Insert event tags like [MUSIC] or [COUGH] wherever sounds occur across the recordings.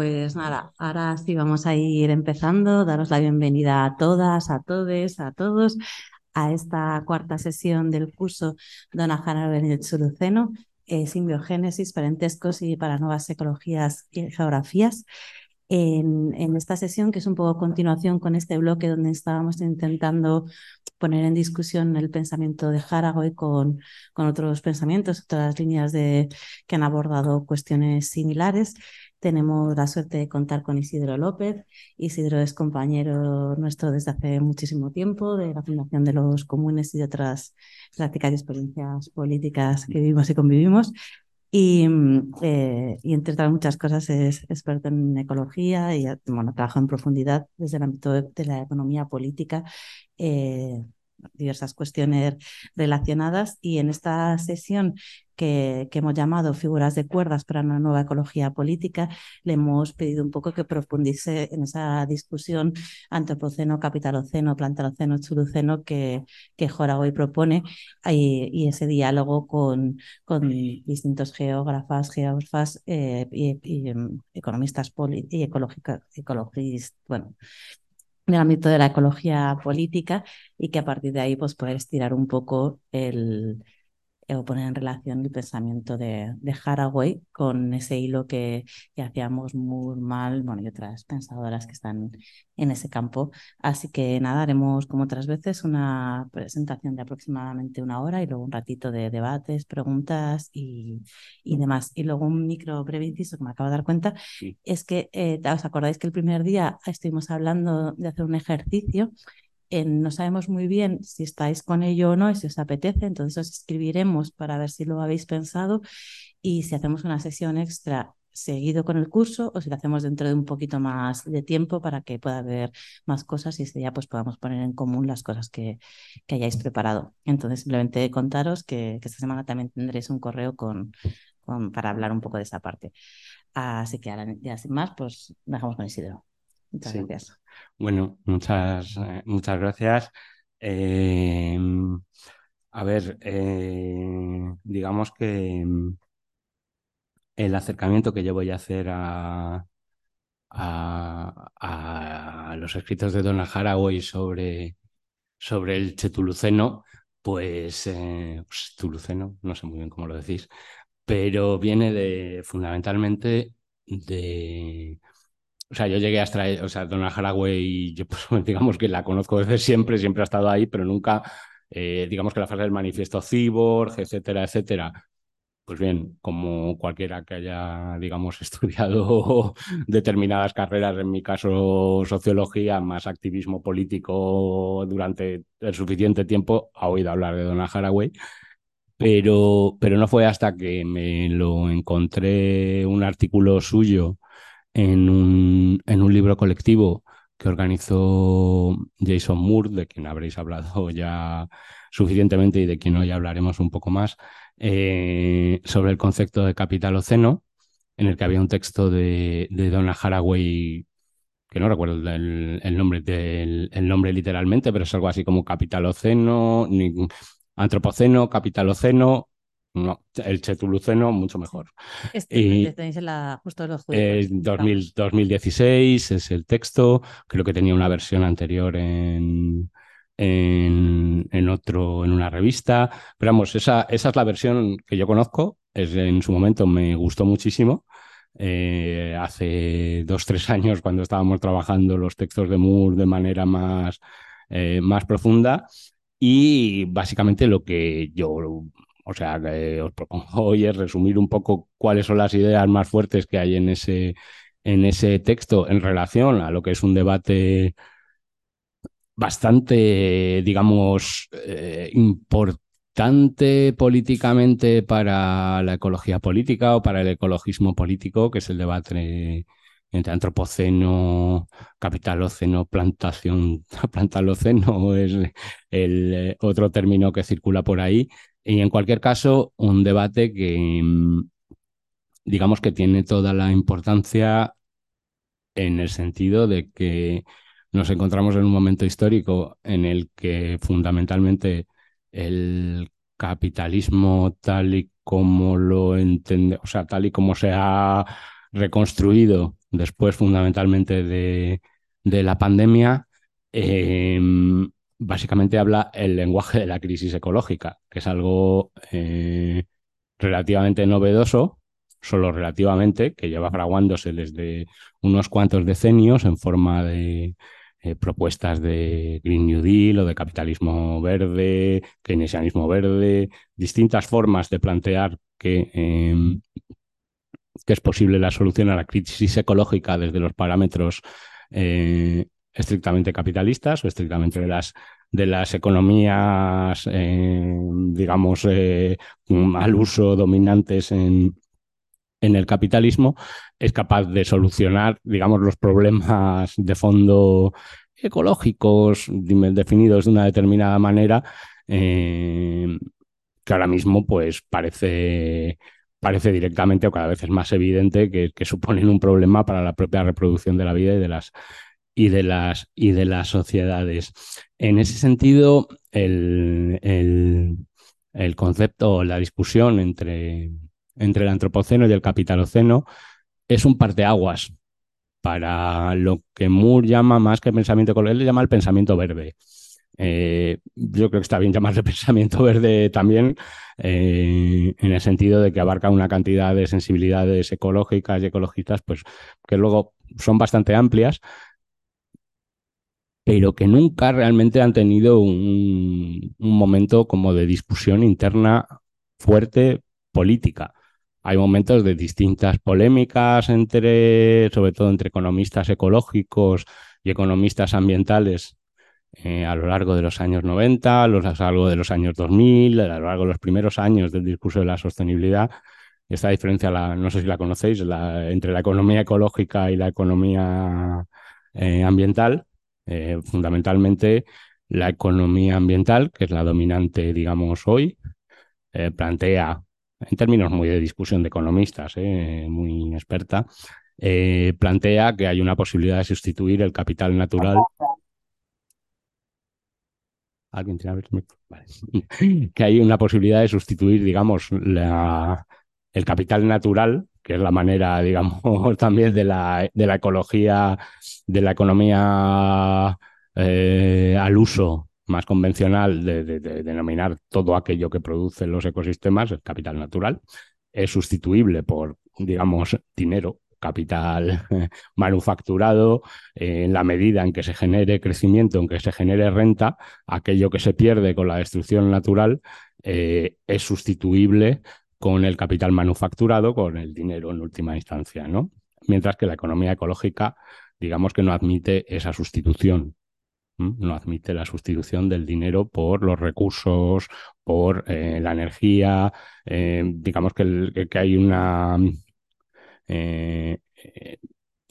Pues nada, ahora sí vamos a ir empezando. Daros la bienvenida a todas, a todos, a todos a esta cuarta sesión del curso Dona Jara Benítez Soluceno, eh, Simbiogénesis, Parentescos y para Nuevas Ecologías y Geografías. En, esta sesión, que es un poco continuación con este bloque donde estábamos intentando poner en discusión el pensamiento de Haragoy con, con otros pensamientos, otras líneas que han abordado cuestiones similares. Tenemos la suerte de contar con Isidro López. Isidro es compañero nuestro desde hace muchísimo tiempo de la Fundación de los Comunes y de otras prácticas y experiencias políticas que vivimos y convivimos. Y, eh, y, entre otras muchas cosas es experto en ecología y bueno, trabaja en profundidad desde el ámbito de, de la economía política. Eh, diversas cuestiones relacionadas. Y en esta sesión que, que, hemos llamado Figuras de cuerdas para una nueva ecología política, le hemos pedido un poco que profundice en esa discusión antropoceno, capitaloceno, plantaloceno, chuluceno que, que Jora hoy propone y, y, ese diálogo con, con distintos geógrafas, geógrafas eh, y, y, economistas y ecologistas, bueno, en el ámbito de la ecología política y que a partir de ahí pues poder estirar un poco el, o poner en relación el pensamiento de, de Haraway con ese hilo que, que hacíamos muy mal, bueno, y otras pensadoras que están en ese campo. Así que nada, haremos como otras veces una presentación de aproximadamente una hora y luego un ratito de debates, preguntas y, y demás. Y luego un micro breve inciso que me acabo de dar cuenta sí. es que eh, os acordáis que el primer día estuvimos hablando de hacer un ejercicio no sabemos muy bien si estáis con ello o no y si os apetece, entonces os escribiremos para ver si lo habéis pensado y si hacemos una sesión extra seguido con el curso o si lo hacemos dentro de un poquito más de tiempo para que pueda haber más cosas y ese día pues podamos poner en común las cosas que, que hayáis preparado. Entonces simplemente contaros que, que, esta semana también tendréis un correo con, con, para hablar un poco de esa parte. Así que ahora ya sin más pues dejamos con Isidro. Muchas sí. gracias. Bueno, muchas, eh, muchas gracias. Eh, a ver, eh, digamos que mm, el acercamiento que yo voy a hacer a, a, a los escritos de Donna Haraway sobre, sobre el chetuluceno, pues, eh, pues, tuluceno, no sé muy bien cómo lo decís, pero viene de fundamentalmente de o sea, yo llegué a extraer, o sea, Donna Haraway, yo pues, [LAUGHS] digamos que la conozco desde siempre, siempre ha estado ahí, pero nunca, eh, digamos que la fase del manifiesto cyborg, etcétera, etcétera. Pues bien, como cualquiera que haya, digamos, [LAUGHS] estudiado determinadas carreras, en mi caso sociología, más activismo político durante el suficiente tiempo, ha oído hablar de Donna Haraway. Pero, pero no fue hasta que me lo encontré un artículo suyo en un, en un libro colectivo que organizó Jason Moore, de quien habréis hablado [LAUGHS] ya suficientemente y de quien hoy hablaremos un poco más, eh, sobre el concepto de capitaloceno, en el que había un texto de, de Donna Haraway, que no recuerdo el, nombre del el nombre literalmente, pero es algo así como capitaloceno, antropoceno, capitaloceno, no, el chetuluceno mucho mejor. Este, y, tenéis la, justo los eh, 2000, 2016 es el texto, creo que tenía una versión anterior en, en, en, otro, en una revista, pero vamos, esa, esa es la versión que yo conozco, es, en su momento me gustó muchísimo. Eh, hace dos, tres años cuando estábamos trabajando los textos de Moore de manera más, eh, más profunda. Y básicamente lo que yo o sea, que os propongo hoy es resumir un poco cuáles son las ideas más fuertes que hay en ese, en ese texto en relación a lo que es un debate bastante, digamos, eh, importante políticamente para la ecología política o para el ecologismo político, que es el debate entre antropoceno, capitaloceno, plantación, [LAUGHS] plantaloceno es el eh, otro término que circula por ahí. Y en cualquier caso, un debate que mm, digamos que tiene toda la importancia en el sentido de que nos encontramos en un momento histórico en el que fundamentalmente el capitalismo tal y como lo entiende, o sea, tal y como se ha reconstruido después fundamentalmente de, la pandemia, em, básicamente habla el lenguaje de la crisis ecológica, que es algo eh, relativamente novedoso, solo relativamente, que lleva fraguándose desde unos cuantos decenios en forma de eh, propuestas de Green New Deal o de capitalismo verde, keynesianismo verde, distintas formas de plantear que em, que es posible la solución a la crisis ecológica desde los parámetros eh, estrictamente capitalistas o estrictamente de las, de las economías, eh, digamos, eh, al uso dominantes en, en el capitalismo, es capaz de solucionar, digamos, los problemas de fondo ecológicos definidos de una determinada manera, que ahora mismo pues parece parece directamente o cada vez es más evidente que, suponen un problema para la propia reproducción de la vida y de las, y de las, y de las sociedades. En ese sentido, el, el, el concepto, la discusión entre, entre el antropoceno y el capitaloceno es un parteaguas para lo que Moore llama más que pensamiento él le llama el pensamiento verde. Eh, yo creo que está bien [LAUGHS] llamarle pensamiento verde también, eh, en el sentido de que abarca una cantidad de sensibilidades ecológicas y ecologistas, pues que luego son bastante amplias, pero que nunca realmente han tenido un, un momento como de discusión interna fuerte política. Hay momentos de distintas polémicas entre, sobre todo entre economistas ecológicos y economistas ambientales eh, a lo largo de los años 90, a lo largo de los años 2000, a lo largo de los primeros años del discurso de la sostenibilidad. Esta diferencia, la, no sé si la conocéis, la, entre la economía ecológica y la economía eh, ambiental. Eh, fundamentalmente, la economía ambiental, que es la dominante, digamos, hoy, plantea, en términos muy de discusión de economistas, muy experta, plantea que hay una posibilidad de sustituir el capital natural ¿Alguien tiene vale. [LAUGHS] que hay una posibilidad de sustituir, digamos, la, el capital natural, que es la manera, [LAUGHS] digamos, también de la, de la ecología, de la economía eh, al uso más convencional de, de, denominar todo aquello que producen los ecosistemas, el capital natural, es sustituible por, digamos, dinero capital [LAUGHS] manufacturado, eh, en la medida en que se genere crecimiento, en que se genere renta, aquello que se pierde con la destrucción natural eh, es sustituible con el capital manufacturado, con el dinero en última instancia, ¿no? Mientras que la economía ecológica, digamos que no admite esa sustitución, no admite la sustitución del dinero por los recursos, por eh, la energía, digamos que, que, hay una eh, eh,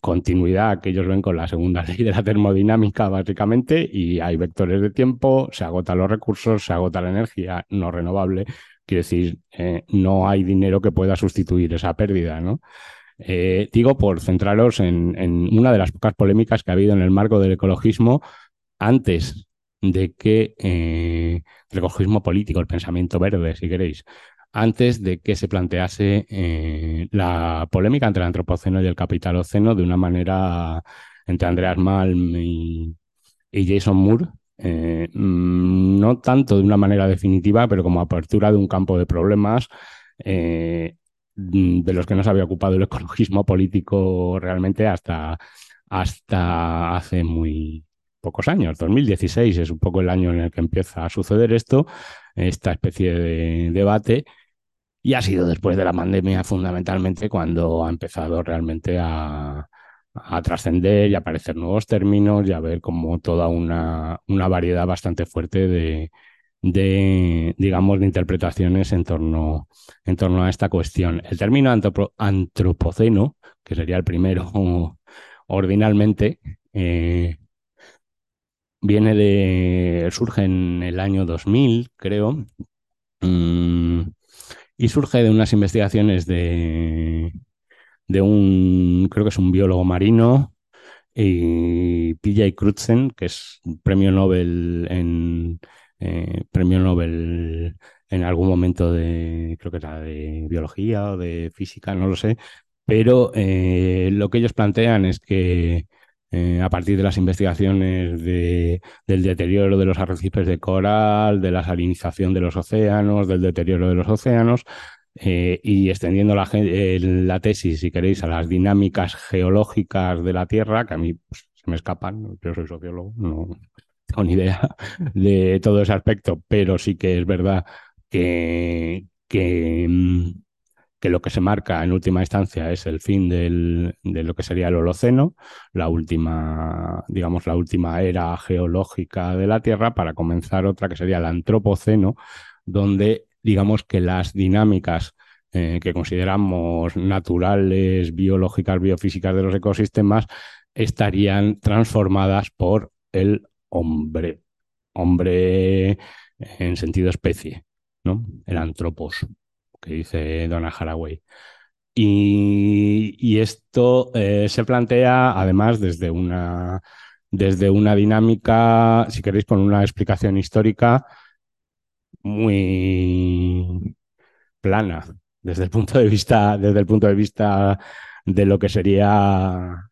continuidad que ellos ven con la segunda [LAUGHS] ley de la termodinámica, básicamente, y hay vectores de tiempo, se agotan los recursos, se agota la energía no renovable. Quiero decir, eh, no hay dinero que pueda sustituir esa pérdida, ¿no? digo, por centraros en, una de las pocas polémicas que ha habido en el marco del ecologismo antes de que el ecologismo político, el pensamiento verde, si queréis, antes de que se plantease eh, la polémica entre el antropoceno y el capitaloceno de una manera entre Andreas Malm y, Jason Moore, eh, mm, no tanto de una manera definitiva, pero como apertura de un campo de problemas eh, mm, de los que no se había ocupado el ecologismo político realmente hasta, hasta hace muy pocos años. 2016 es un poco el año en el que empieza a suceder esto, esta especie de debate. Y ha sido después de la pandemia fundamentalmente cuando ha empezado realmente a, trascender y a aparecer nuevos términos y a ver como toda una, una variedad bastante fuerte de, digamos, de interpretaciones en torno, en torno a esta cuestión. El término antropoceno, que sería el primero [LAUGHS] ordinalmente, eh, viene de, surge en el año 2000, creo, mm, y surge de unas investigaciones de, de un, creo que es un biólogo marino, y PJ Crutzen, que es premio Nobel en eh, premio Nobel en algún momento de, creo que era de biología o de física, no lo sé, pero eh, lo que ellos plantean es que eh, a partir de las investigaciones de, del deterioro de los arrecifes de coral, de la salinización de los océanos, del deterioro de los océanos, y extendiendo la, la, tesis, si queréis, a las dinámicas geológicas de la Tierra, que a mí pues, se me escapan, yo soy sociólogo, no, tengo ni idea [LAUGHS] de todo ese aspecto, pero sí que es verdad que, que, mm, que lo que se marca en última instancia es el fin del, de lo que sería el Holoceno, la última, digamos, la última era geológica de la Tierra, para comenzar otra que sería el Antropoceno, donde digamos que las dinámicas eh, que consideramos naturales, biológicas, biofísicas de los ecosistemas, estarían transformadas por el hombre, hombre en sentido especie, ¿no? El antropos, que dice Donna Haraway. Y, esto eh, se plantea además desde una, desde una dinámica, si queréis, con una explicación histórica muy plana, desde el punto de vista, desde el punto de vista de lo que sería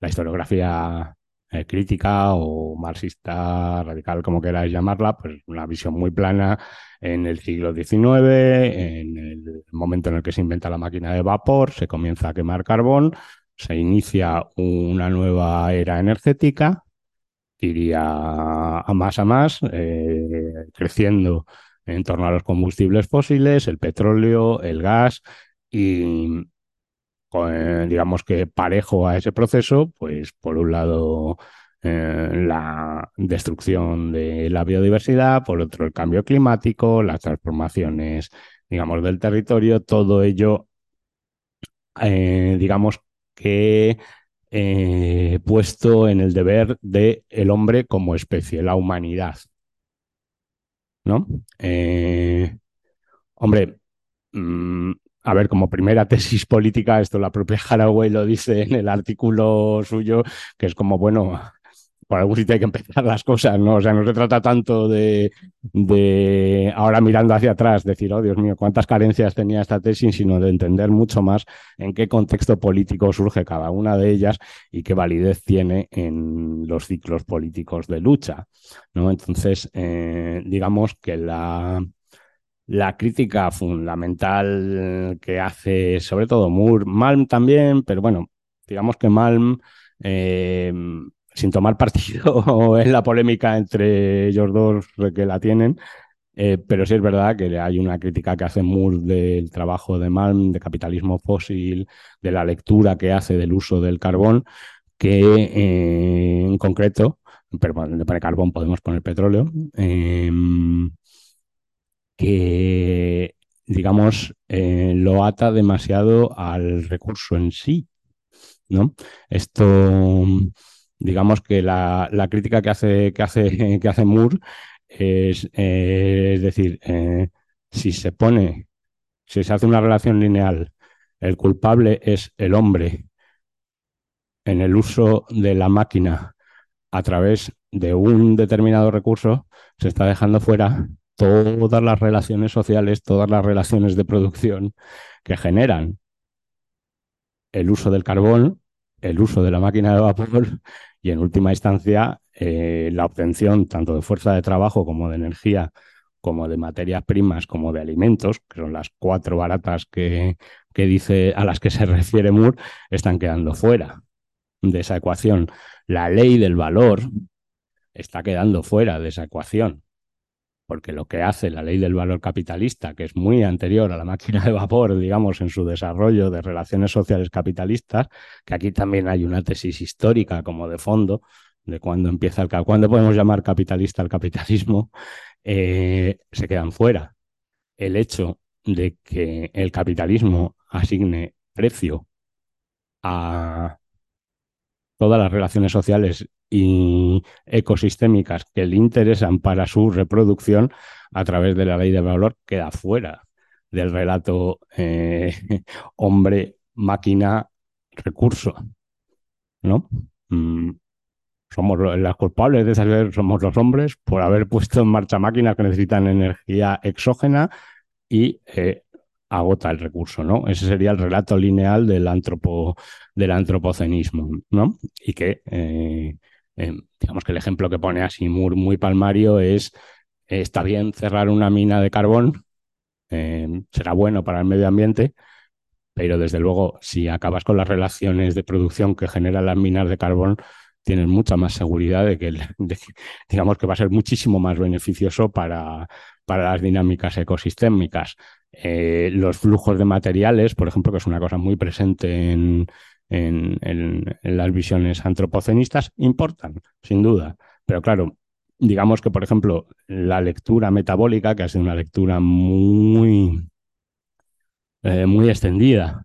la historiografía eh, crítica o marxista, radical, como queráis llamarla, pues una visión muy plana en el siglo XIX, en el momento en el que se inventa la máquina de vapor, se comienza a quemar carbón, se inicia una nueva era energética, iría a más a más, eh, creciendo en torno a los combustibles fósiles, el petróleo, el gas y, digamos que parejo a ese proceso, pues por un lado eh, la destrucción de la biodiversidad, por otro el cambio climático, las transformaciones, digamos, del territorio, todo ello, eh, digamos que puesto en el deber del el hombre como especie, la humanidad. ¿No? hombre, mm, a ver, como primera [LAUGHS] tesis política, esto la propia Haraway lo dice en el artículo suyo, que es como, bueno, por algún sitio hay que empezar las cosas, ¿no? O sea, no se trata tanto de, de ahora mirando hacia atrás, decir, oh Dios mío, cuántas carencias tenía esta tesis, sino de entender mucho más en qué contexto político surge cada una de ellas y qué validez tiene en los ciclos políticos de lucha, ¿no? Entonces, eh, digamos que la la crítica fundamental que hace sobre todo Moore, Malm también, pero bueno, digamos que Malm, eh, sin tomar partido [LAUGHS] en la polémica entre ellos dos que la tienen, eh, pero sí es verdad que hay una crítica que hace Moore del trabajo de Malm, de capitalismo fósil, de la lectura que hace del uso del carbón, que eh, en concreto, pero bueno, carbón podemos poner petróleo, que, digamos, eh, lo ata demasiado al recurso en sí. ¿no? Esto, digamos que la, crítica que hace, que hace, [LAUGHS] que hace Moore es, eh, decir, eh, si se pone, si se hace una relación lineal, el culpable es el hombre en el uso de la máquina a través de un determinado recurso, se está dejando fuera todas las relaciones sociales, todas las relaciones de producción que generan el uso del carbón, el uso de la máquina de vapor y en última instancia eh, la obtención tanto de fuerza de trabajo como de energía, como de materias primas, como de alimentos, que son las cuatro baratas que, que dice a las que se [LAUGHS] refiere Moore, están quedando fuera de esa ecuación. La ley del valor está quedando fuera de esa ecuación porque lo que hace la ley del valor capitalista, que es muy anterior a la máquina de vapor, digamos, en su desarrollo de relaciones sociales capitalistas, que aquí también hay una tesis histórica como de fondo, de cuándo empieza el cuándo podemos llamar capitalista al capitalismo, eh, se quedan fuera. El hecho de que el capitalismo asigne precio a todas las relaciones sociales y ecosistémicas que le interesan para su reproducción a través de la ley de valor queda fuera del relato eh, [LAUGHS] hombre, máquina, recurso. ¿No? Mm, somos las culpables de saber, somos los hombres por haber puesto en marcha máquinas que necesitan energía exógena y eh, agota el recurso, ¿no? Ese sería el relato lineal del, antropo, del antropocenismo, ¿no? Y que, eh, digamos que el ejemplo que pone así muy palmario es, está bien cerrar una mina de carbón, será bueno para el medio ambiente, pero desde luego, si acabas con las relaciones de producción que generan las minas de carbón, tienes mucha más seguridad de que, [LAUGHS] digamos que va a ser muchísimo más beneficioso para, para las dinámicas ecosistémicas. Eh, los flujos de materiales, por ejemplo, que es una cosa muy presente en, en, las visiones antropocenistas, importan, sin duda. Pero claro, digamos que, por ejemplo, la lectura metabólica, que ha sido una lectura muy eh, muy extendida,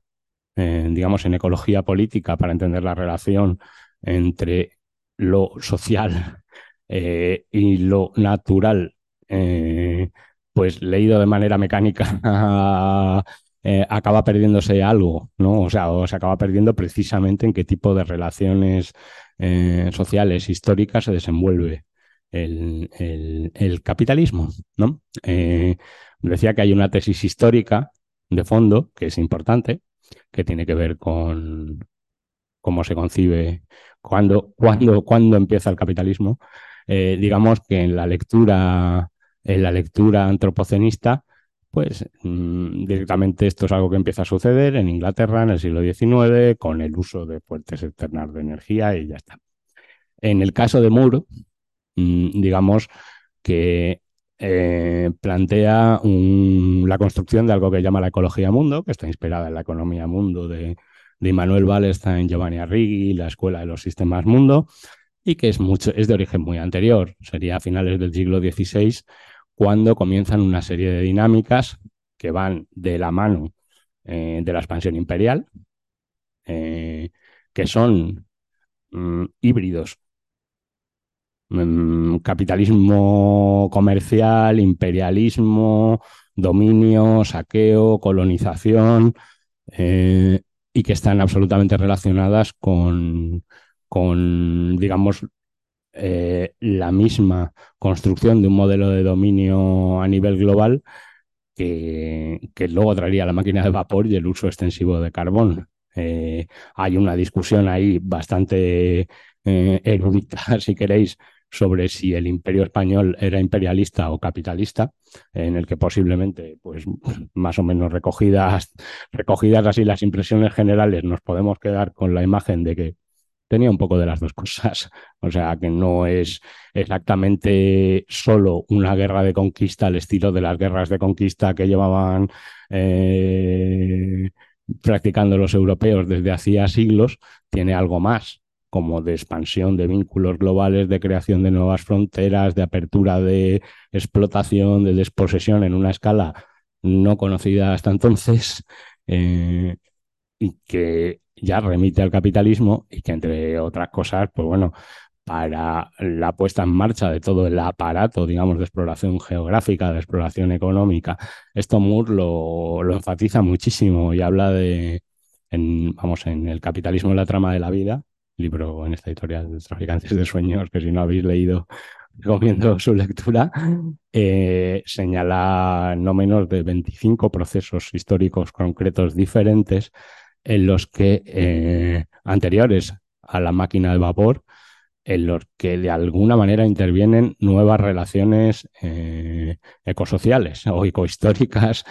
eh, digamos, en ecología política para entender la relación entre lo social y lo natural, pues leído de manera mecánica [LAUGHS] acaba perdiéndose algo, ¿no? O sea, o se acaba perdiendo precisamente en qué tipo de relaciones sociales históricas se desenvuelve el, el capitalismo, ¿no? decía que hay una tesis histórica de fondo, que es importante, que tiene que ver con cómo se concibe, cuándo, cuándo, cuándo empieza el capitalismo. Eh, digamos que en la lectura, en la lectura antropocenista, pues mm, directamente esto es algo que empieza a suceder en Inglaterra en el siglo XIX con el uso de fuentes externas de energía y ya está. En el caso de Moore, mm, digamos que eh, plantea la construcción de algo que llama la ecología mundo, que está inspirada en la economía mundo de, de Immanuel Wallerstein, Giovanni Arrighi, la Escuela de los Sistemas Mundo, y que es, mucho, es de origen muy anterior, sería a finales del siglo XVI, cuando comienzan una serie de dinámicas que van de la mano eh, de la expansión imperial, eh, que son mm, híbridos. Mm, capitalismo comercial, imperialismo, dominio, saqueo, colonización, eh, y que están absolutamente relacionadas con, con digamos, eh, la misma construcción de un modelo de dominio a nivel global que, luego traería la máquina de vapor y el uso extensivo de carbón. Eh, hay una discusión ahí bastante erudita, [LAUGHS] si queréis, sobre si el imperio español era imperialista o capitalista, en el que posiblemente, pues [LAUGHS] más o menos recogidas, recogidas así las impresiones generales, nos podemos quedar con la imagen de que tenía un poco de las dos [LAUGHS] cosas. O sea, que no es exactamente solo una guerra de conquista al estilo de las guerras de conquista que llevaban eh, practicando los europeos desde hacía siglos, tiene algo más como de expansión de vínculos globales, de creación de nuevas fronteras, de apertura de explotación, de desposesión en una escala no conocida hasta entonces, eh, y que ya remite al capitalismo y que entre otras cosas, pues bueno, para la puesta en marcha de todo el aparato, digamos, de exploración geográfica, de exploración económica, esto Moore lo, lo enfatiza muchísimo y habla de, en, vamos, en el capitalismo en la trama de la vida, libro en esta editorial, Traficantes de Sueños, que si no habéis leído, recomiendo [LAUGHS] su lectura, eh, señala no menos de 25 procesos históricos concretos diferentes en los que, eh, anteriores a la máquina de vapor, en los que de alguna manera intervienen nuevas relaciones eh, ecosociales o ecohistóricas,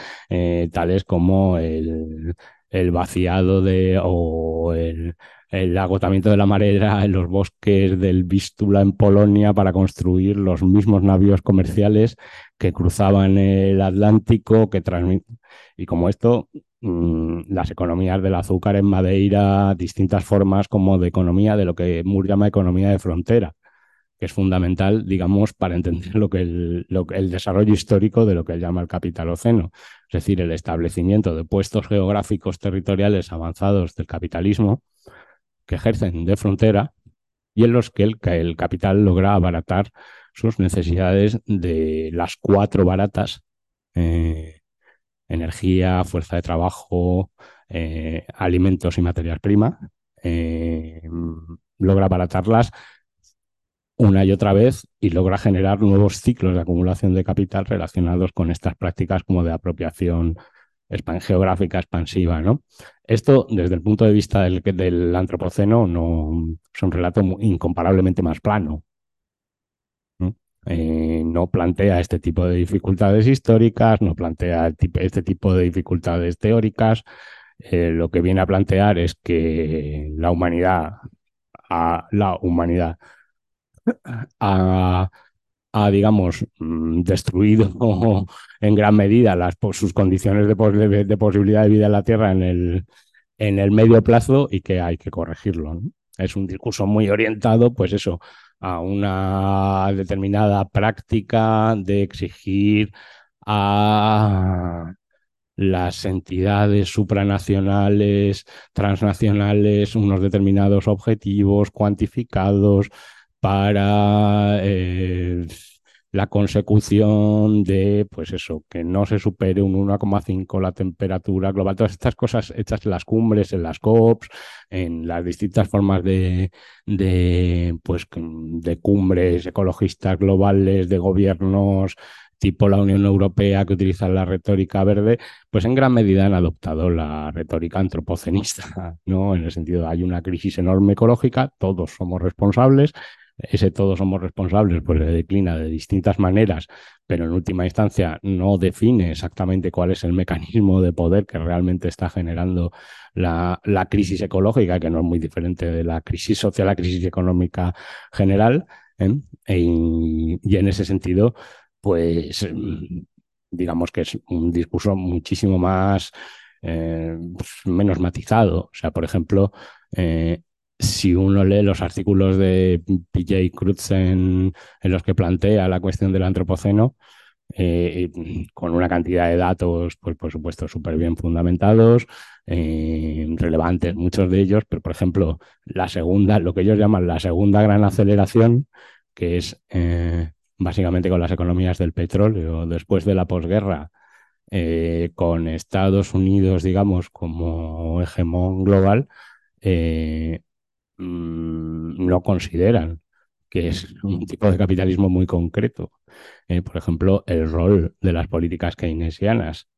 tales como el, el vaciado de o el el agotamiento de la madera en los bosques del Vístula en Polonia para construir los mismos navíos comerciales que cruzaban el Atlántico, que Y como esto, mm, las economías del azúcar en Madeira, distintas formas como de economía, de lo que Moore llama economía de frontera, que es fundamental, digamos, para entender lo que el, el desarrollo histórico de lo que él llama el capitaloceno, es decir, el establecimiento de puestos geográficos territoriales avanzados del capitalismo que ejercen de frontera y en los que el, capital logra abaratar sus necesidades de las cuatro baratas, eh, energía, fuerza de trabajo, eh, alimentos y materias primas, eh, logra abaratarlas una y otra vez y logra generar nuevos ciclos de acumulación de capital relacionados con estas prácticas como de apropiación geográfica expansiva. ¿no? Esto, desde el punto de vista del, antropoceno, no, es un relato incomparablemente más plano. Eh, ¿no? plantea este tipo de dificultades históricas, no plantea este tipo de dificultades teóricas. Eh, lo que viene a plantear es que la humanidad, a, la humanidad ha, digamos, mm, destruido [LAUGHS] en gran medida las, sus condiciones de, de, posibilidad de vida en la Tierra en el, en el medio plazo y que hay que corregirlo. Es un discurso muy orientado, pues eso, a una determinada práctica de exigir a las entidades supranacionales, transnacionales, unos determinados objetivos cuantificados para eh, la consecución de, pues eso, que no se supere un 1,5 la temperatura global, todas estas cosas hechas en las cumbres, en las COPs, en las distintas formas de, pues, de cumbres ecologistas globales, de gobiernos tipo la Unión Europea que utiliza la retórica verde, pues en gran medida han adoptado la retórica antropocenista, ¿no? En el sentido de hay una crisis enorme ecológica, todos somos responsables, ese todos somos responsables, pues le declina de distintas maneras, pero en última instancia no define exactamente cuál es el mecanismo de poder que realmente está generando la, la crisis ecológica, que no es muy diferente de la crisis social, la crisis económica general. ¿eh? E, y en ese sentido, pues digamos que es un discurso muchísimo más eh, pues, menos matizado. O sea, por ejemplo, eh, si uno lee los artículos de PJ Crutzen en los que plantea la cuestión del antropoceno, eh, con una cantidad de datos, pues por supuesto, súper bien fundamentados, eh, relevantes, muchos de ellos, pero por ejemplo, la segunda, lo que ellos llaman la segunda gran aceleración, que es eh, básicamente con las economías del petróleo después de la posguerra, con Estados Unidos, digamos, como hegemón global, Mm, no consideran que es un tipo de capitalismo muy concreto. Eh, por ejemplo, el rol de las políticas keynesianas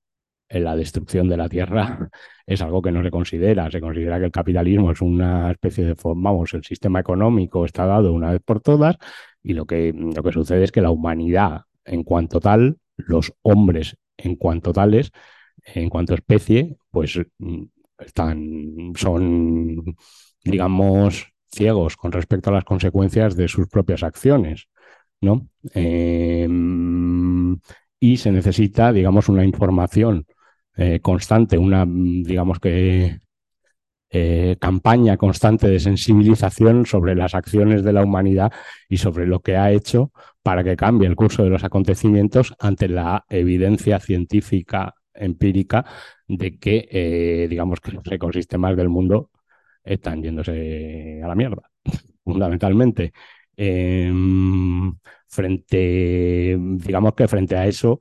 en la destrucción de la tierra [LAUGHS] es algo que no se considera. Se considera que el capitalismo es una especie de, vamos, el sistema económico está dado una vez por todas y lo que, lo que sucede es que la humanidad en cuanto tal, los hombres en cuanto tales, en cuanto especie, pues mm, están, son digamos, ciegos con respecto a las consecuencias de sus propias acciones, ¿no? Em, y se necesita, digamos, una información eh, constante, una, digamos que, eh, campaña constante de sensibilización sobre las acciones de la humanidad y sobre lo que ha hecho para que cambie el curso de los acontecimientos ante la evidencia científica empírica de que, eh, digamos, que los ecosistemas del mundo están yéndose a la mierda, [LAUGHS] fundamentalmente. Em, frente, digamos que frente a eso,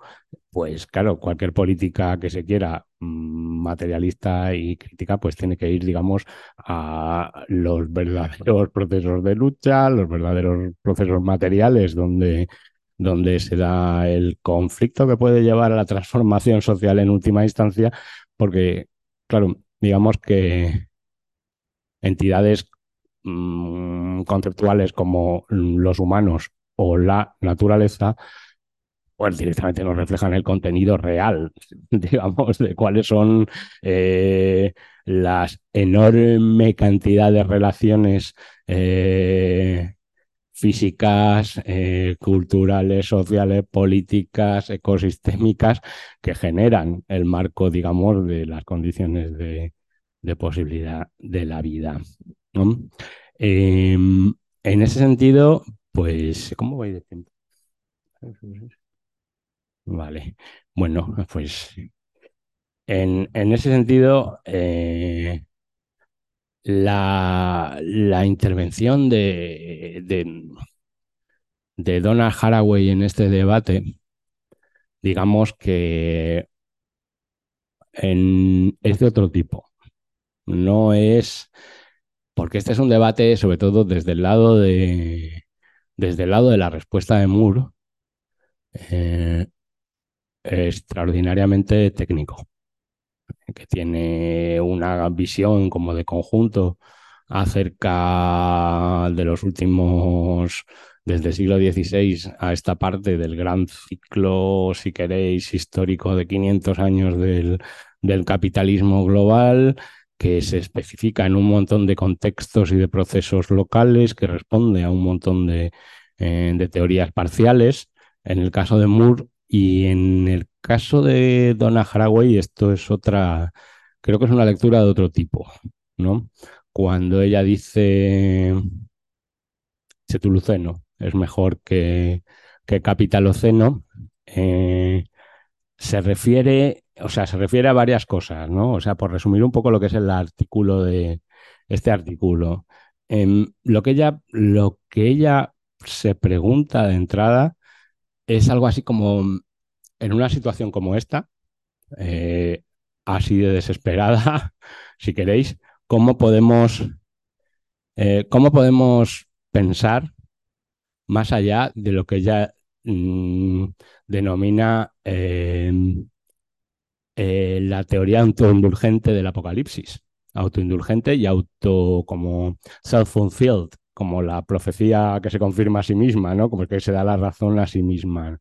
pues claro, cualquier política que se quiera mm, materialista y crítica, pues tiene que ir, digamos, a los verdaderos [LAUGHS] procesos de lucha, los verdaderos procesos materiales donde, donde se da el conflicto que puede llevar a la transformación social en última instancia, porque, claro, digamos que entidades mm, conceptuales como los humanos o la naturaleza, pues directamente nos reflejan el contenido real, [LAUGHS] digamos, de cuáles son eh, las enorme cantidad de relaciones eh, físicas, eh, culturales, sociales, políticas, ecosistémicas, que generan el marco, digamos, de las condiciones de, posibilidad de la vida. Em, en ese sentido, pues, ¿cómo voy de tiempo? Vale, bueno, pues en, ese sentido, eh, la, intervención de, de, Donna Haraway en este debate, digamos que es de otro tipo. No es, porque este es un debate sobre todo desde el lado de, desde el lado de la respuesta de Moore, eh, extraordinariamente técnico que tiene una visión como de conjunto acerca de los últimos, desde el siglo XVI a esta parte del gran ciclo, si queréis, histórico de 500 años del, capitalismo global, que se especifica en un montón de contextos y de procesos locales, que responde a un montón de, eh, de teorías parciales. En el caso de Moore, y en el caso de Donna Haraway, esto es otra, creo que es una lectura de otro tipo, ¿no? Cuando ella dice Cetuluceno es mejor que, que Capitaloceno, eh, se refiere, o sea, se refiere a varias cosas, ¿no? O sea, por resumir un poco lo que es el artículo de este artículo. Em, lo, que ella, lo que ella se pregunta de entrada es algo así como, en una situación como esta, eh, así de desesperada, [LAUGHS] si queréis, ¿cómo podemos, eh, cómo podemos pensar más allá de lo que ella mm, denomina eh, la teoría autoindulgente del apocalipsis? Autoindulgente y auto como self-fulfilled, como la profecía que se confirma a sí misma, ¿no? Como que se da la razón a sí misma,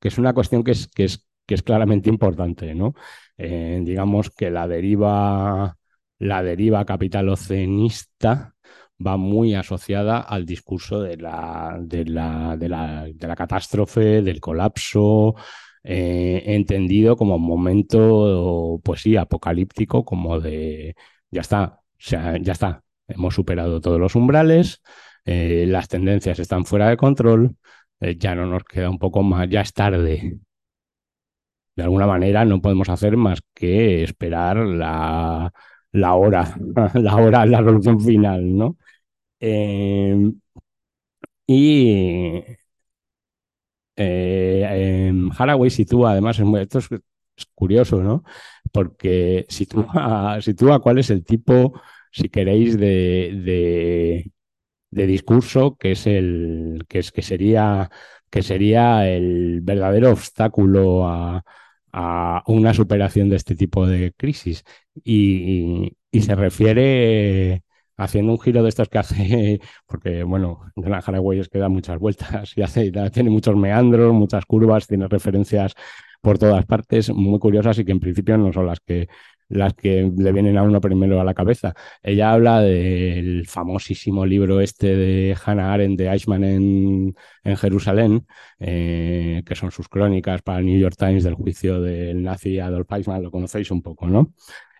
que es una cuestión que es, que es, que es claramente importante, ¿no? Eh, digamos que la deriva, la deriva capitalocenista va muy asociada al discurso de la, de la, de la, catástrofe, del colapso, eh, entendido como momento, pues sí, apocalíptico, como de, ya está, o sea, ya está, hemos superado todos los umbrales, eh, las tendencias están fuera de control, eh, ya no nos queda un poco más, ya es tarde. De alguna manera no podemos hacer más que esperar la, hora, [LAUGHS] la hora, la resolución final, ¿no? Y eh, Haraway sitúa, además, esto es, curioso, ¿no? Porque sitúa, [LAUGHS] sitúa cuál es el tipo si queréis, de, discurso, que es el es, que, sería, que sería el verdadero obstáculo a, una superación de este tipo de crisis. Y, se refiere haciendo un giro de estos que hace, [LAUGHS] porque bueno, Gran Haraway es que da muchas vueltas y hace, tiene muchos meandros, muchas curvas, tiene referencias por todas partes muy curiosas y que en principio no son las que las que le vienen a uno primero a la cabeza. Ella habla del famosísimo libro este de Hannah Arendt de Eichmann en, Jerusalén, eh, que son sus crónicas para el New York Times del juicio del nazi Adolf Eichmann, lo conocéis un poco, ¿no?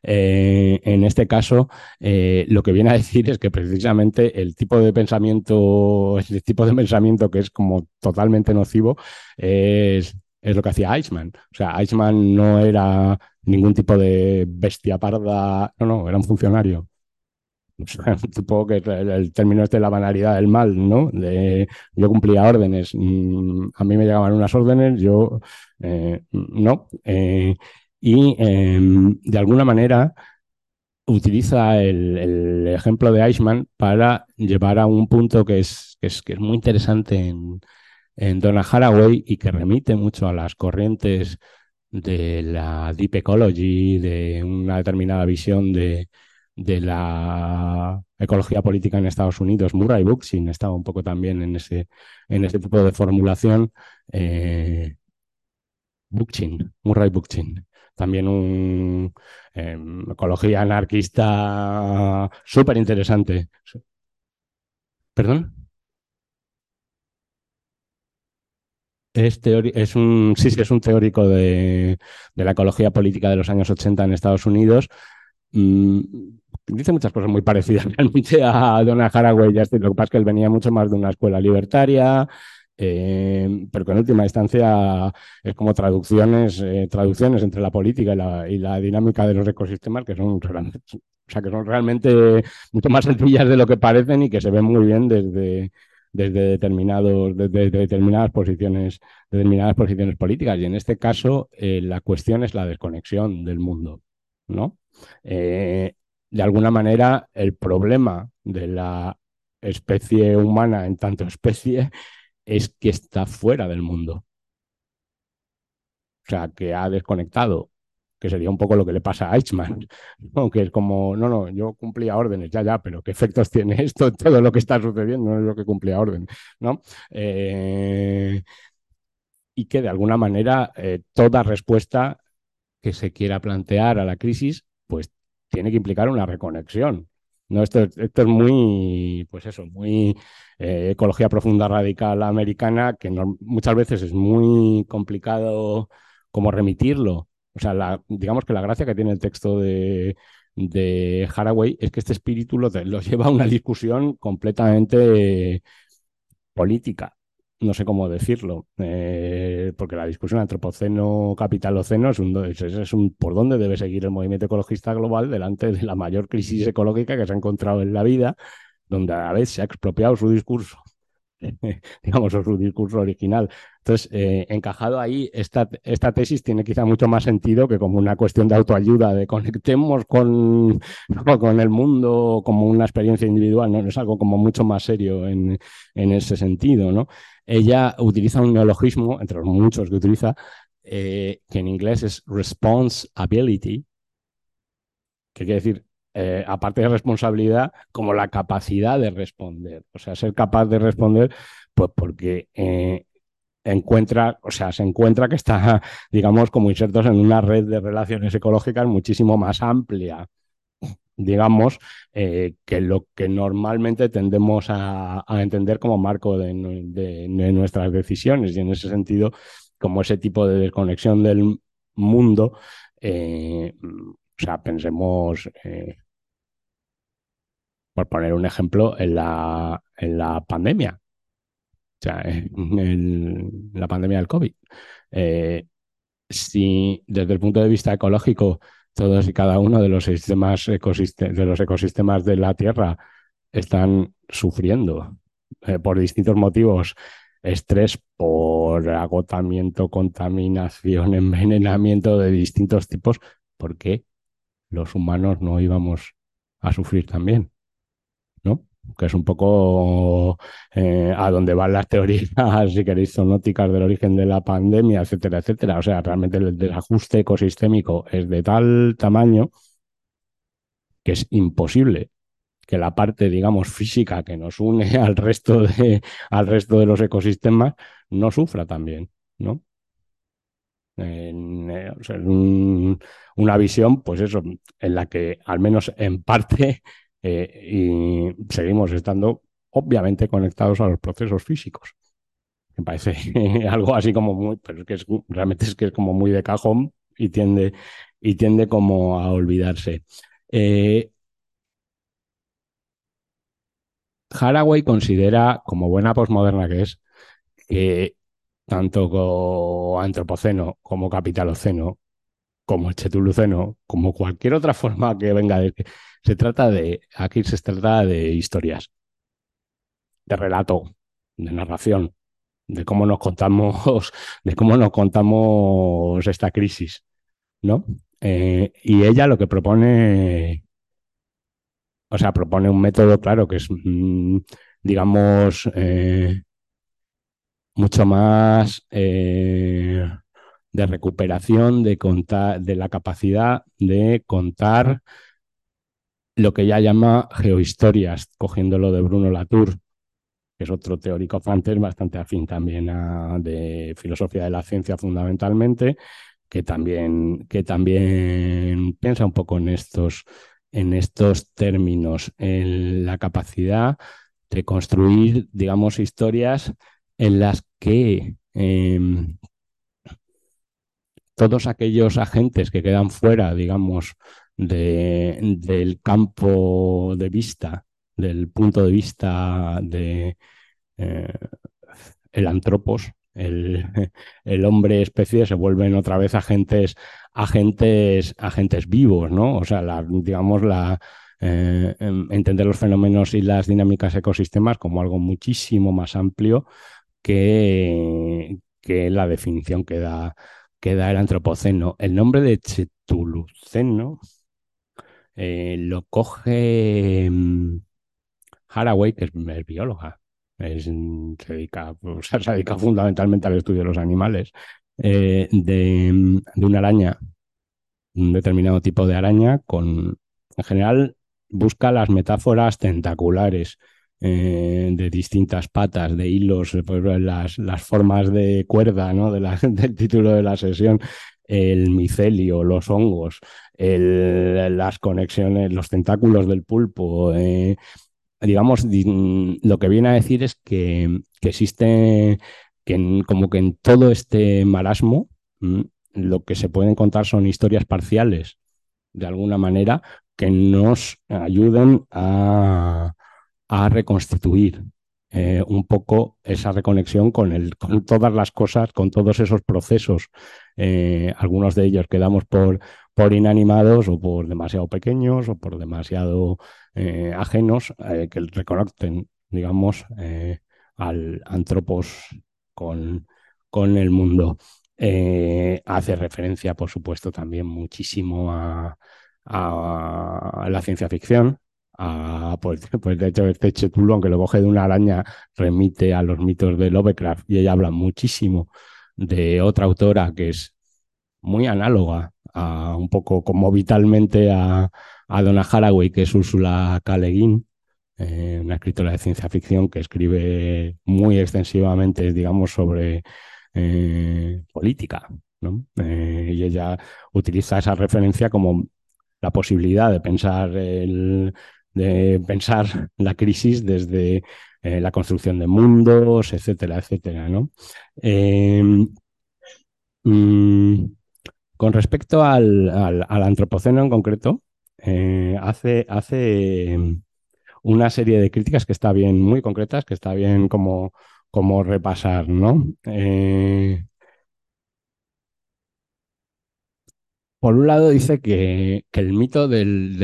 Eh, en este caso, eh, lo que viene a decir es que precisamente el tipo de pensamiento, el tipo de pensamiento que es como totalmente nocivo, es, lo que hacía Eichmann. O sea, Eichmann no era ningún tipo de bestia parda, no, no, era un funcionario. [LAUGHS] Supongo que el, término este de la banalidad del mal, ¿no? Yo cumplía órdenes, mm, a mí me llegaban unas órdenes, yo eh, no. Y em, de alguna manera utiliza el, ejemplo de Eichmann para llevar a un punto que es, que es, que es muy interesante en, en Donna Haraway y que remite mucho a las corrientes de la deep ecology, de una determinada visión de, la ecología política en Estados Unidos. Murray Bookchin estaba un poco también en ese, en ese tipo de formulación. Eh, Murray Bookchin. También un em, ecología anarquista súper interesante. ¿Perdón? es, es un, sí, sí, es un teórico de, la ecología política de los años 80 en Estados Unidos. Mm, dice muchas cosas muy parecidas [LAUGHS] realmente a Donna Haraway. Ya lo que pasa es que él venía mucho más de una escuela libertaria, eh, pero que en última instancia es como traducciones, eh, traducciones entre la política y la, dinámica de los ecosistemas que son, o sea, que son realmente mucho más sencillas de lo que parecen y que se ven muy bien desde, desde, determinados, desde, determinadas, posiciones, determinadas posiciones políticas. Y en este caso, eh, la cuestión es la desconexión del mundo. ¿no? De alguna manera, el problema de la especie humana en tanto especie es que está fuera del mundo. O sea, que ha desconectado que sería un poco lo que le pasa a Eichmann, [LAUGHS] que es como, no, no, yo cumplía órdenes, ya, ya, pero ¿qué efectos tiene [LAUGHS] esto todo lo que está sucediendo? No es lo que cumplía órdenes, ¿no? Eh, y que de alguna manera eh, toda respuesta que se quiera plantear a la crisis, pues tiene que implicar una reconexión. ¿No? Esto, esto es muy, pues eso, muy eh, ecología profunda radical americana, que muchas veces es muy complicado como remitirlo o sea, digamos que la gracia que tiene el texto de, de Haraway es que este espíritu lo, lleva a una discusión completamente política. No sé cómo decirlo, eh, porque la discusión antropoceno-capitaloceno es un, es, un por dónde debe seguir el movimiento ecologista global delante de la mayor crisis ecológica que se ha encontrado en la vida, donde a la vez se ha expropiado su discurso [LAUGHS] digamos, su discurso original. Entonces, eh, encajado ahí, esta, esta tesis tiene quizá mucho más sentido que como una cuestión de autoayuda, de conectemos con, [LAUGHS] con el mundo como una experiencia individual, ¿no? es algo como mucho más serio en, en ese sentido. ¿no? Ella utiliza un neologismo, entre los muchos que utiliza, eh, que en inglés es responsibility, que quiere decir eh, aparte de responsabilidad, como la capacidad de responder. O sea, ser capaz de responder, pues porque eh, encuentra, o sea, se encuentra que está, [LAUGHS] digamos, como insertos en una red de relaciones ecológicas muchísimo más amplia digamos, eh, que lo que normalmente tendemos a, entender como marco de, nuestras decisiones. Y en ese sentido, como ese tipo de desconexión del mundo, o sea, pensemos por poner un ejemplo, en la, en la pandemia. O sea, en la pandemia del COVID. Eh, si desde el punto de vista ecológico todos y cada uno de los sistemas de los ecosistemas de la Tierra están sufriendo eh, por distintos motivos, estrés por agotamiento, contaminación, [LAUGHS] envenenamiento de distintos tipos, ¿por qué los humanos no íbamos a sufrir también? Que es un poco eh, a donde van las teorías, [LAUGHS] si queréis, zoonóticas del origen de la pandemia, etcétera, etcétera. O sea, realmente el desajuste ecosistémico es de tal tamaño que es imposible que la parte, digamos, física que nos une [LAUGHS] al resto de, al resto de los ecosistemas no sufra también, ¿no? En, eh, una visión, pues eso, en la que al menos en parte eh, y seguimos estando obviamente conectados a los procesos físicos. Me parece [LAUGHS] algo así como muy, pero es que es, realmente es que es como muy de cajón y tiende, y tiende como a olvidarse. Eh, Haraway considera, como buena posmoderna que es, que tanto antropoceno como capitaloceno, como chetuluceno, como cualquier otra forma que venga de, se trata de, aquí se trata de historias, de relato, de narración, de cómo nos contamos, de cómo nos contamos esta crisis, ¿no? Eh, y ella lo que propone, o sea, propone un método, claro, que es, mm, digamos, eh, mucho más eh, de recuperación de la capacidad de contar lo que ella llama geohistorias, cogiéndolo de Bruno Latour, que es otro teórico francés bastante afín también a, de filosofía de la ciencia fundamentalmente, que también, que también piensa un poco en estos, en estos términos, en la capacidad de construir, digamos, historias en las que em, todos aquellos agentes que quedan fuera, digamos, del campo de vista, del punto de vista de eh, el antropos, [LAUGHS] el, hombre especie se vuelven otra vez agentes, agentes, agentes vivos, ¿no? O sea, digamos, la, eh, em, entender los fenómenos y las dinámicas ecosistemas como algo muchísimo más amplio que, que la definición que da, que da el antropoceno. El nombre de Chetuluceno eh, lo coge mm, Haraway, que es bióloga, se, dedica, [LAUGHS] se dedica fundamentalmente al estudio de los animales, eh, de, una araña, un determinado tipo de araña, con, en general busca las metáforas tentaculares eh, de distintas patas, de hilos, las, las formas de cuerda ¿no? de [LAUGHS] del título de la sesión, el micelio, los hongos, las conexiones, los tentáculos del pulpo, eh, digamos, lo que viene a decir es que, existe, que como que en todo este marasmo, lo que se puede encontrar son historias parciales, de alguna manera, que nos ayuden a, reconstituir eh, un poco esa reconexión con, el, con todas las cosas, con todos esos procesos, eh, algunos de ellos quedamos por, por inanimados o por demasiado pequeños o por demasiado eh, ajenos que reconocen, digamos, al antropos con, con el mundo. hace referencia, por supuesto, también muchísimo a, la ciencia ficción. A, pues, pues, de hecho, este Chetulo, aunque lo coge de una araña, remite a los mitos de Lovecraft y ella habla muchísimo de otra autora que es muy análoga un poco como vitalmente a, a Donna Haraway, que es Úrsula K. eh, una escritora de ciencia ficción que escribe muy extensivamente, digamos, sobre eh, política. Eh, y ella utiliza esa referencia como la posibilidad de pensar, el, de pensar la crisis desde eh, la construcción de mundos, etcétera, etcétera. ¿no? Mm, con respecto al, antropoceno en concreto, eh, hace, hace mm, una serie de críticas que está bien, muy concretas, que está bien como, como repasar, ¿no? Eh, por un lado dice que, el mito del,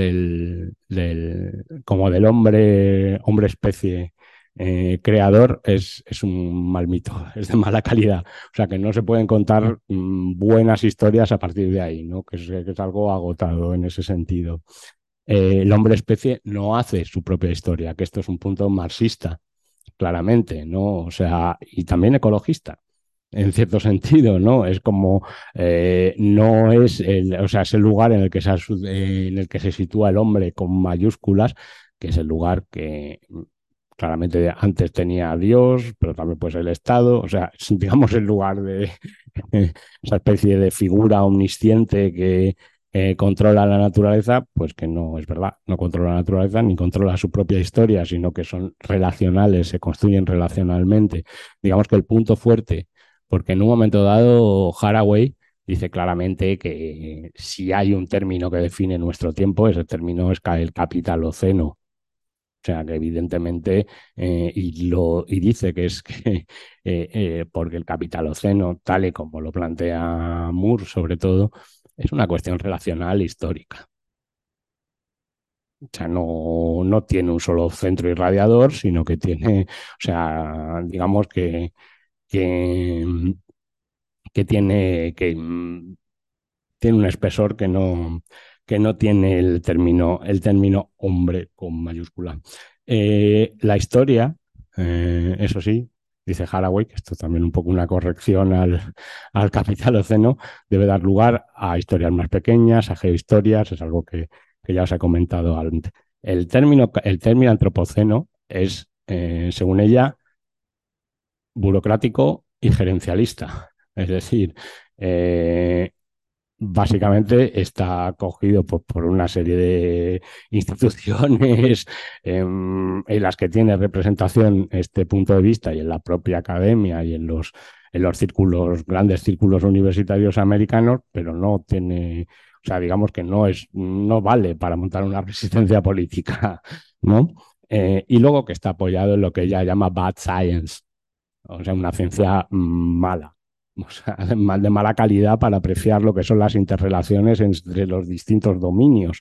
del, como del hombre, hombre especie eh, creador es, es, un mal mito, [LAUGHS] es de mala calidad. O sea que no se pueden contar mm, buenas historias a partir de ahí, ¿no? que, es, algo agotado en ese sentido. Eh, el hombre especie no hace su propia historia, que esto es un punto marxista, claramente, ¿no? O sea, y también ecologista. En cierto sentido, ¿no? Es como eh, no es el, o sea, es el lugar en el, que se, en el que se sitúa el hombre con mayúsculas, que es el lugar que claramente antes tenía a Dios, pero también pues el Estado, o sea, digamos el lugar de [LAUGHS] esa especie de figura omnisciente que eh, controla la naturaleza, pues que no es verdad, no controla la naturaleza ni controla su propia historia, sino que son relacionales, se construyen relacionalmente. Digamos que el punto fuerte, porque en un momento dado Haraway dice claramente que si hay un término que define nuestro tiempo, ese término es el capitaloceno o sea, que evidentemente, eh, y, dice que es que [LAUGHS] eh, eh, porque el capitaloceno, tal y como lo plantea Moore sobre todo, es una cuestión relacional histórica. O sea, no, no tiene un solo centro irradiador, sino que tiene, o sea, digamos que, que, que tiene, que mm, tiene un espesor que no, que no tiene el término, el término hombre con mayúscula. Eh, la historia, eh, eso sí, dice Haraway, que esto es también un poco una corrección al, [LAUGHS] al capitaloceno, debe dar lugar a historias más pequeñas, a geohistorias, es algo que, ya os he comentado antes. El término, el término antropoceno es, eh, según ella, burocrático y gerencialista. Es decir, básicamente está cogido por, una serie de instituciones [LAUGHS] en las que tiene representación este punto de vista y en la propia academia y en los, en los círculos, grandes círculos universitarios americanos, pero no tiene, o sea, digamos que no es, no vale para montar una [LAUGHS] resistencia política, ¿no? Eh, y luego que está apoyado en lo que ella llama bad science, o sea, una ciencia mala, o sea, de mala calidad para apreciar lo que son las interrelaciones entre los distintos dominios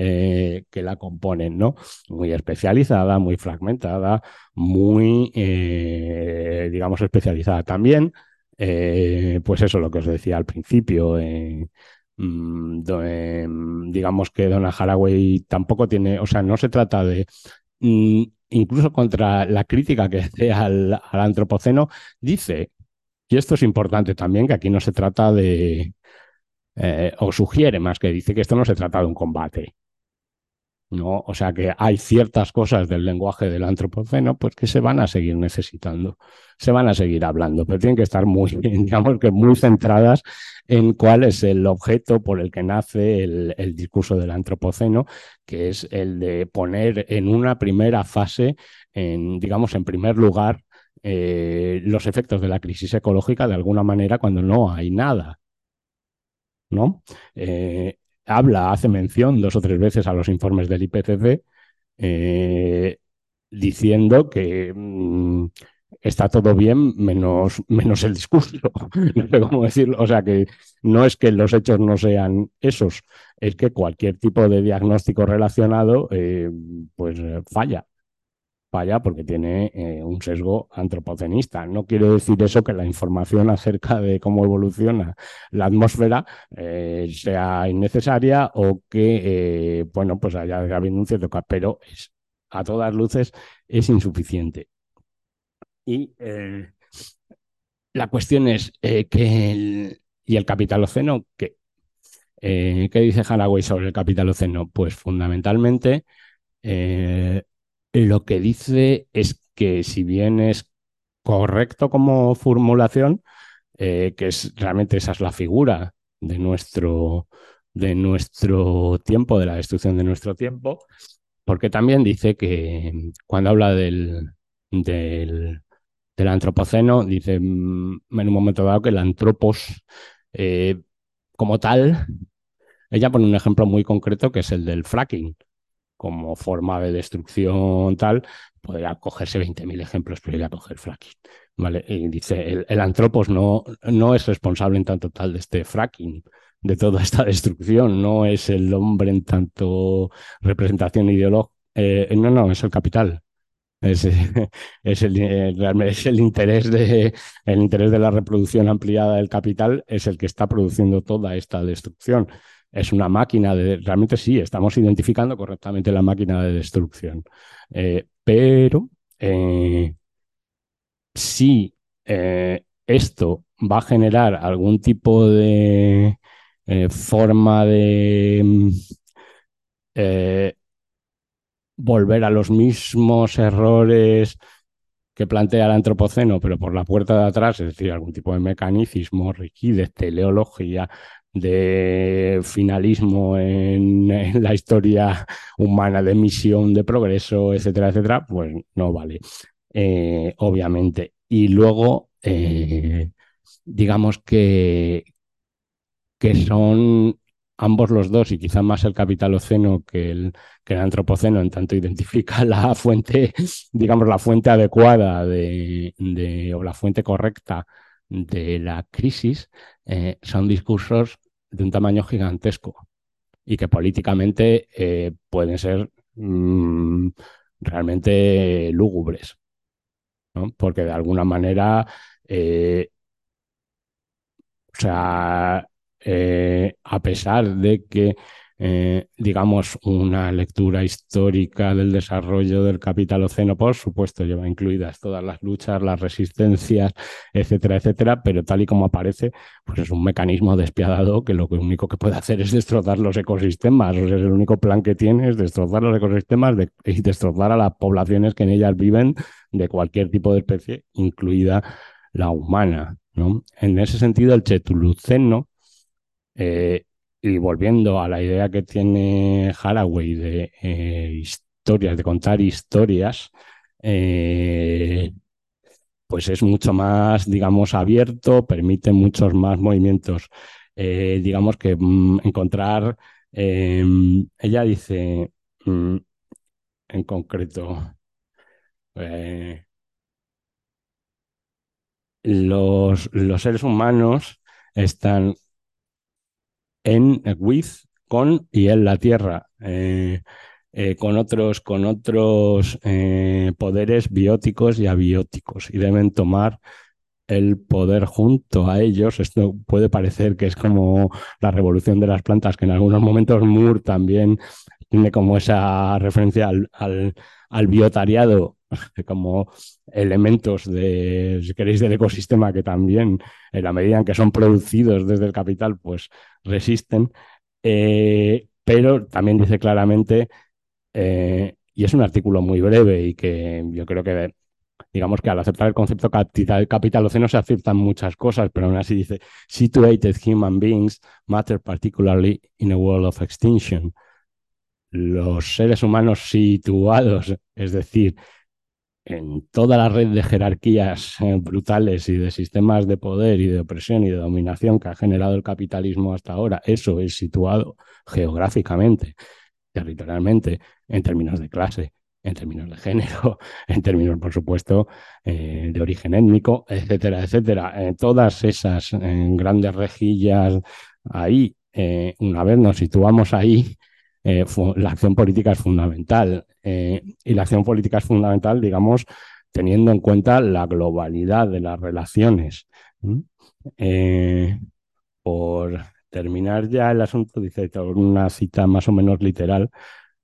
eh, que la componen, ¿no? Muy especializada, muy fragmentada, muy, eh, digamos, especializada también. Eh, pues eso, lo que os decía al principio. Mm, digamos que Donna Haraway tampoco tiene, o sea, no se trata de mm, incluso contra la crítica que [LAUGHS] hace al, al, antropoceno, dice, y esto es importante también, que aquí no se trata de, o sugiere más que dice que esto no se trata de un combate, ¿no? O sea que hay ciertas cosas del lenguaje del antropoceno pues que se van a seguir necesitando, se van a seguir hablando, pero tienen que estar muy, [LAUGHS] digamos que muy centradas en cuál es el objeto por el que nace el, discurso del antropoceno, que es el de poner en una primera fase, en, digamos, en primer lugar, eh, los efectos de la crisis ecológica de alguna manera cuando no hay nada. ¿no? Eh, habla, hace mención dos o tres veces a los informes del IPCC, eh, diciendo que mm, está todo bien menos, menos el discurso. [LAUGHS] no sé cómo decirlo. O sea, que no es que los hechos no sean esos, es que cualquier tipo de diagnóstico relacionado eh, pues falla falla porque tiene eh, un sesgo antropocenista. No quiere decir eso que la información [LAUGHS] acerca de cómo evoluciona la atmósfera eh, sea innecesaria o que, eh, bueno, pues haya habido un cierto pero es, a todas luces es insuficiente. Y la cuestión es que el, y el capitaloceno, ¿qué? ¿Qué dice Haraway sobre el capitaloceno? Pues fundamentalmente lo que dice es que si bien es correcto como formulación, eh, que es realmente esa es la figura de nuestro, de nuestro tiempo, de la destrucción de nuestro tiempo, porque también dice que cuando habla del, del, antropoceno, dice mm, en un momento dado que el antropos eh, como tal, ella pone un ejemplo muy concreto que es el del fracking como forma de destrucción tal, podría cogerse 20.000 ejemplos, pero a coger fracking. ¿vale? Y dice, el, antropos no, no es responsable en tanto tal de este fracking, de toda esta destrucción, no es el hombre en tanto representación ideológica, eh, no, no, es el capital. Es, [LAUGHS] es, el, eh, es el interés de el interés de la reproducción ampliada del capital es el que está produciendo toda esta destrucción es una máquina de... Realmente sí, estamos identificando correctamente la máquina de destrucción. Eh, pero eh, si eh, esto va a generar algún tipo de forma de mm, volver a los mismos errores que plantea el antropoceno, pero por la puerta de atrás, es decir, algún tipo de mecanicismo, rigidez, teleología, de finalismo en, la historia humana, de misión, de progreso, etcétera, etcétera, pues no vale, eh, obviamente. Y luego, eh, digamos que, que son ambos los dos, y quizá más el capitaloceno que el, que el antropoceno, en tanto identifica [LAUGHS] la fuente, digamos, la fuente adecuada de, de o la fuente correcta de la crisis, eh, son discursos de un tamaño gigantesco y que políticamente eh, pueden ser mm, realmente lúgubres, porque de alguna manera, eh, o sea, a pesar de que eh, digamos, una lectura histórica del desarrollo del capitaloceno, por supuesto, lleva incluidas todas las luchas, las resistencias, etcétera, etcétera, pero tal y como aparece, pues es un mecanismo despiadado que lo único que puede hacer es destrozar los ecosistemas, o sea, el único plan que tiene es destrozar los ecosistemas y destrozar a las poblaciones que en ellas viven de cualquier tipo de especie, incluida la humana. ¿no? En ese sentido, el chetuluceno eh, y volviendo a la idea que tiene Haraway de eh, historias, de contar historias, eh, pues es mucho más, digamos, abierto, permite muchos más movimientos. Eh, digamos que mm, encontrar, em, ella dice mm, en concreto, los, los seres humanos están en with, con y en la Tierra, eh, eh, con otros, con otros eh, poderes bióticos y abióticos, y deben tomar el poder junto a ellos. Esto puede parecer que es como la revolución de las plantas, que en algunos momentos Moore también tiene como esa referencia al, al, al biotariado [LAUGHS] como elementos de, si queréis, del ecosistema que también, en la medida en que son producidos desde el capital, pues resisten. Eh, pero también dice claramente, eh, y es un artículo muy breve y que yo creo que, digamos que al aceptar el concepto capital, capitaloceno se aceptan muchas cosas, pero aún así dice, situated human beings matter particularly in a world of extinction. Los seres humanos situados, es decir, en toda la red de jerarquías eh, brutales y de sistemas de poder y de opresión y de dominación que ha generado el capitalismo hasta ahora, eso es situado geográficamente, territorialmente, en términos de clase, en términos de género, [LAUGHS] en términos, por supuesto, eh, de origen étnico, etcétera, etcétera. En todas esas grandes rejillas ahí, eh, una vez nos situamos ahí, la acción política es fundamental. Eh, y la acción política es fundamental, digamos, teniendo en cuenta la globalidad de las relaciones. Eh, por terminar ya el asunto, dice una cita más o menos literal,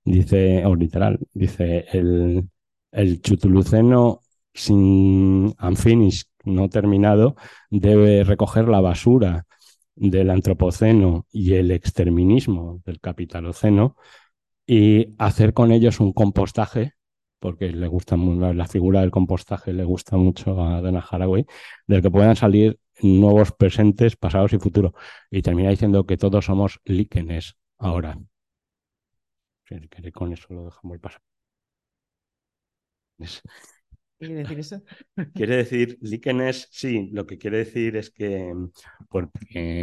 dice, o literal, dice el, el chutuluceno sin unfinished, no terminado, debe recoger la basura del antropoceno y el exterminismo del capitaloceno y hacer con ellos un compostaje, porque le gusta la figura del compostaje le gusta mucho a Dana Haraway, del que puedan salir nuevos presentes, pasados y futuros. Y termina diciendo que todos somos líquenes ahora. con eso lo dejamos pasar. ¿Quiere decir eso? Quiere decir, líquenes, sí, lo que quiere decir es que porque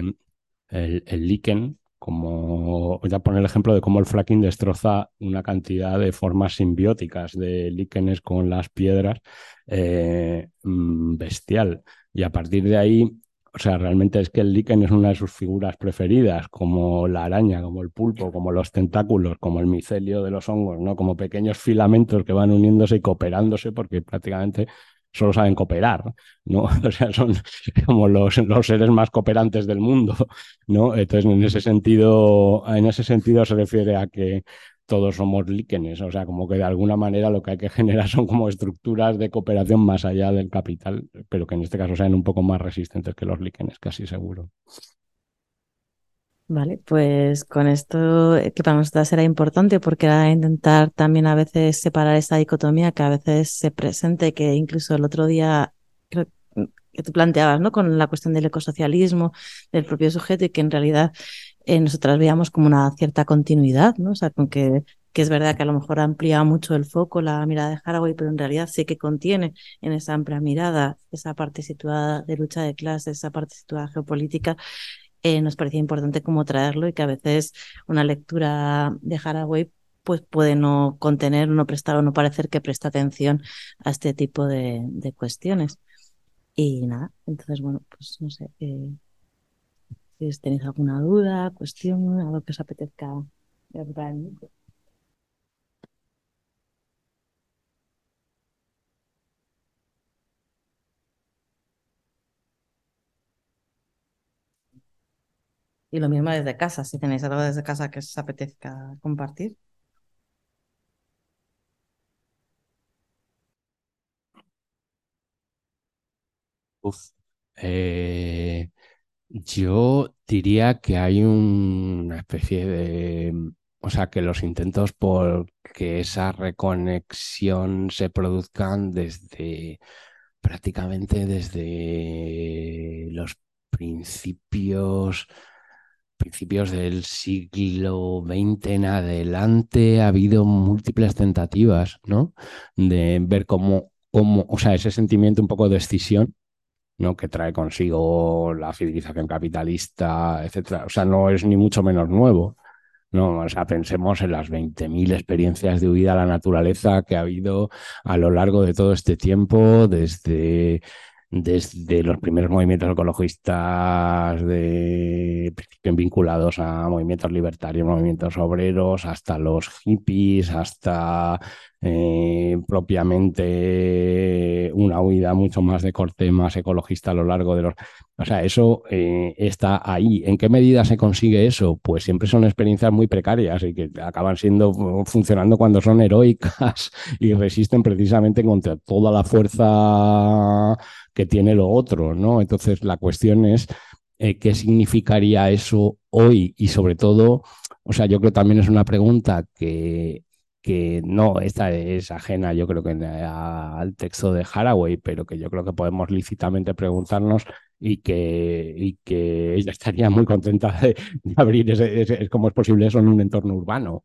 el, el líquen como voy a poner el ejemplo de cómo el fracking destroza una cantidad de formas simbióticas de líquenes con las piedras eh, mm, bestial. Y a partir de ahí, o sea, realmente es que el líquen es una de sus figuras preferidas, como la araña, como el pulpo, como los tentáculos, como el micelio de los hongos, ¿no? Como pequeños filamentos que van uniéndose y cooperándose porque prácticamente solo saben cooperar, ¿no? [LAUGHS] O sea, son como los, los seres más cooperantes del mundo, ¿no? Entonces, en ese sentido, en ese sentido se refiere a que todos somos líquenes, o sea, como que de alguna manera lo que hay que generar [LAUGHS] son como estructuras de cooperación más allá del capital, pero que en este caso sean un poco más resistentes que los líquenes, casi seguro. Vale, pues con esto que para nosotros será importante porque era intentar también a veces separar esa dicotomía que a veces se presente, que incluso el otro día creo que tú planteabas, ¿no? Con la cuestión del ecosocialismo, del propio sujeto y que en realidad eh, nosotras veíamos como una cierta continuidad, ¿no? O sea, con que, que es verdad que a lo mejor amplía mucho el foco la mirada de Haraway, pero en realidad sí que contiene en esa amplia mirada esa parte situada de lucha de clases, esa parte situada geopolítica eh, nos parecía importante como traerlo y que a veces una lectura de Haraway pues puede no contener, no prestar o no parecer que presta atención a este tipo de, cuestiones. Y nada, entonces bueno, pues no sé, eh, si tenéis alguna duda, cuestión, algo que os apetezca Y lo mismo desde casa, si tenéis algo desde casa que os apetezca compartir. Uf. Eh, yo diría que hay una especie de, o sea, que los intentos por que esa reconexión se produzcan desde prácticamente desde los principios principios del siglo XX en adelante ha habido múltiples tentativas, ¿no? De ver cómo como, o sea, ese sentimiento un poco de escisión, ¿no? Que trae consigo la civilización capitalista, etcétera. O sea, no es ni mucho menos nuevo. No, sea, pensemos en las 20.000 experiencias de huida a la naturaleza que ha habido a lo largo de todo este tiempo, desde desde los primeros movimientos ecologistas de, vinculados a movimientos libertarios, movimientos obreros, hasta los hippies, hasta eh, propiamente una huida mucho más de corte más ecologista a lo largo de los... O sea, eso eh, está ahí. ¿En qué medida se consigue eso? Pues siempre son experiencias muy precarias y que acaban siendo funcionando cuando son heroicas y resisten precisamente contra toda la fuerza que tiene lo otro, ¿no? Entonces la cuestión es eh, qué significaría eso hoy y sobre todo, o sea, yo creo también es una pregunta que, que no, esta es ajena yo creo que al texto de Haraway, pero que yo creo que podemos lícitamente preguntarnos y que, y que ella estaría muy contenta de, abrir ese, ese, cómo es posible eso en un entorno urbano.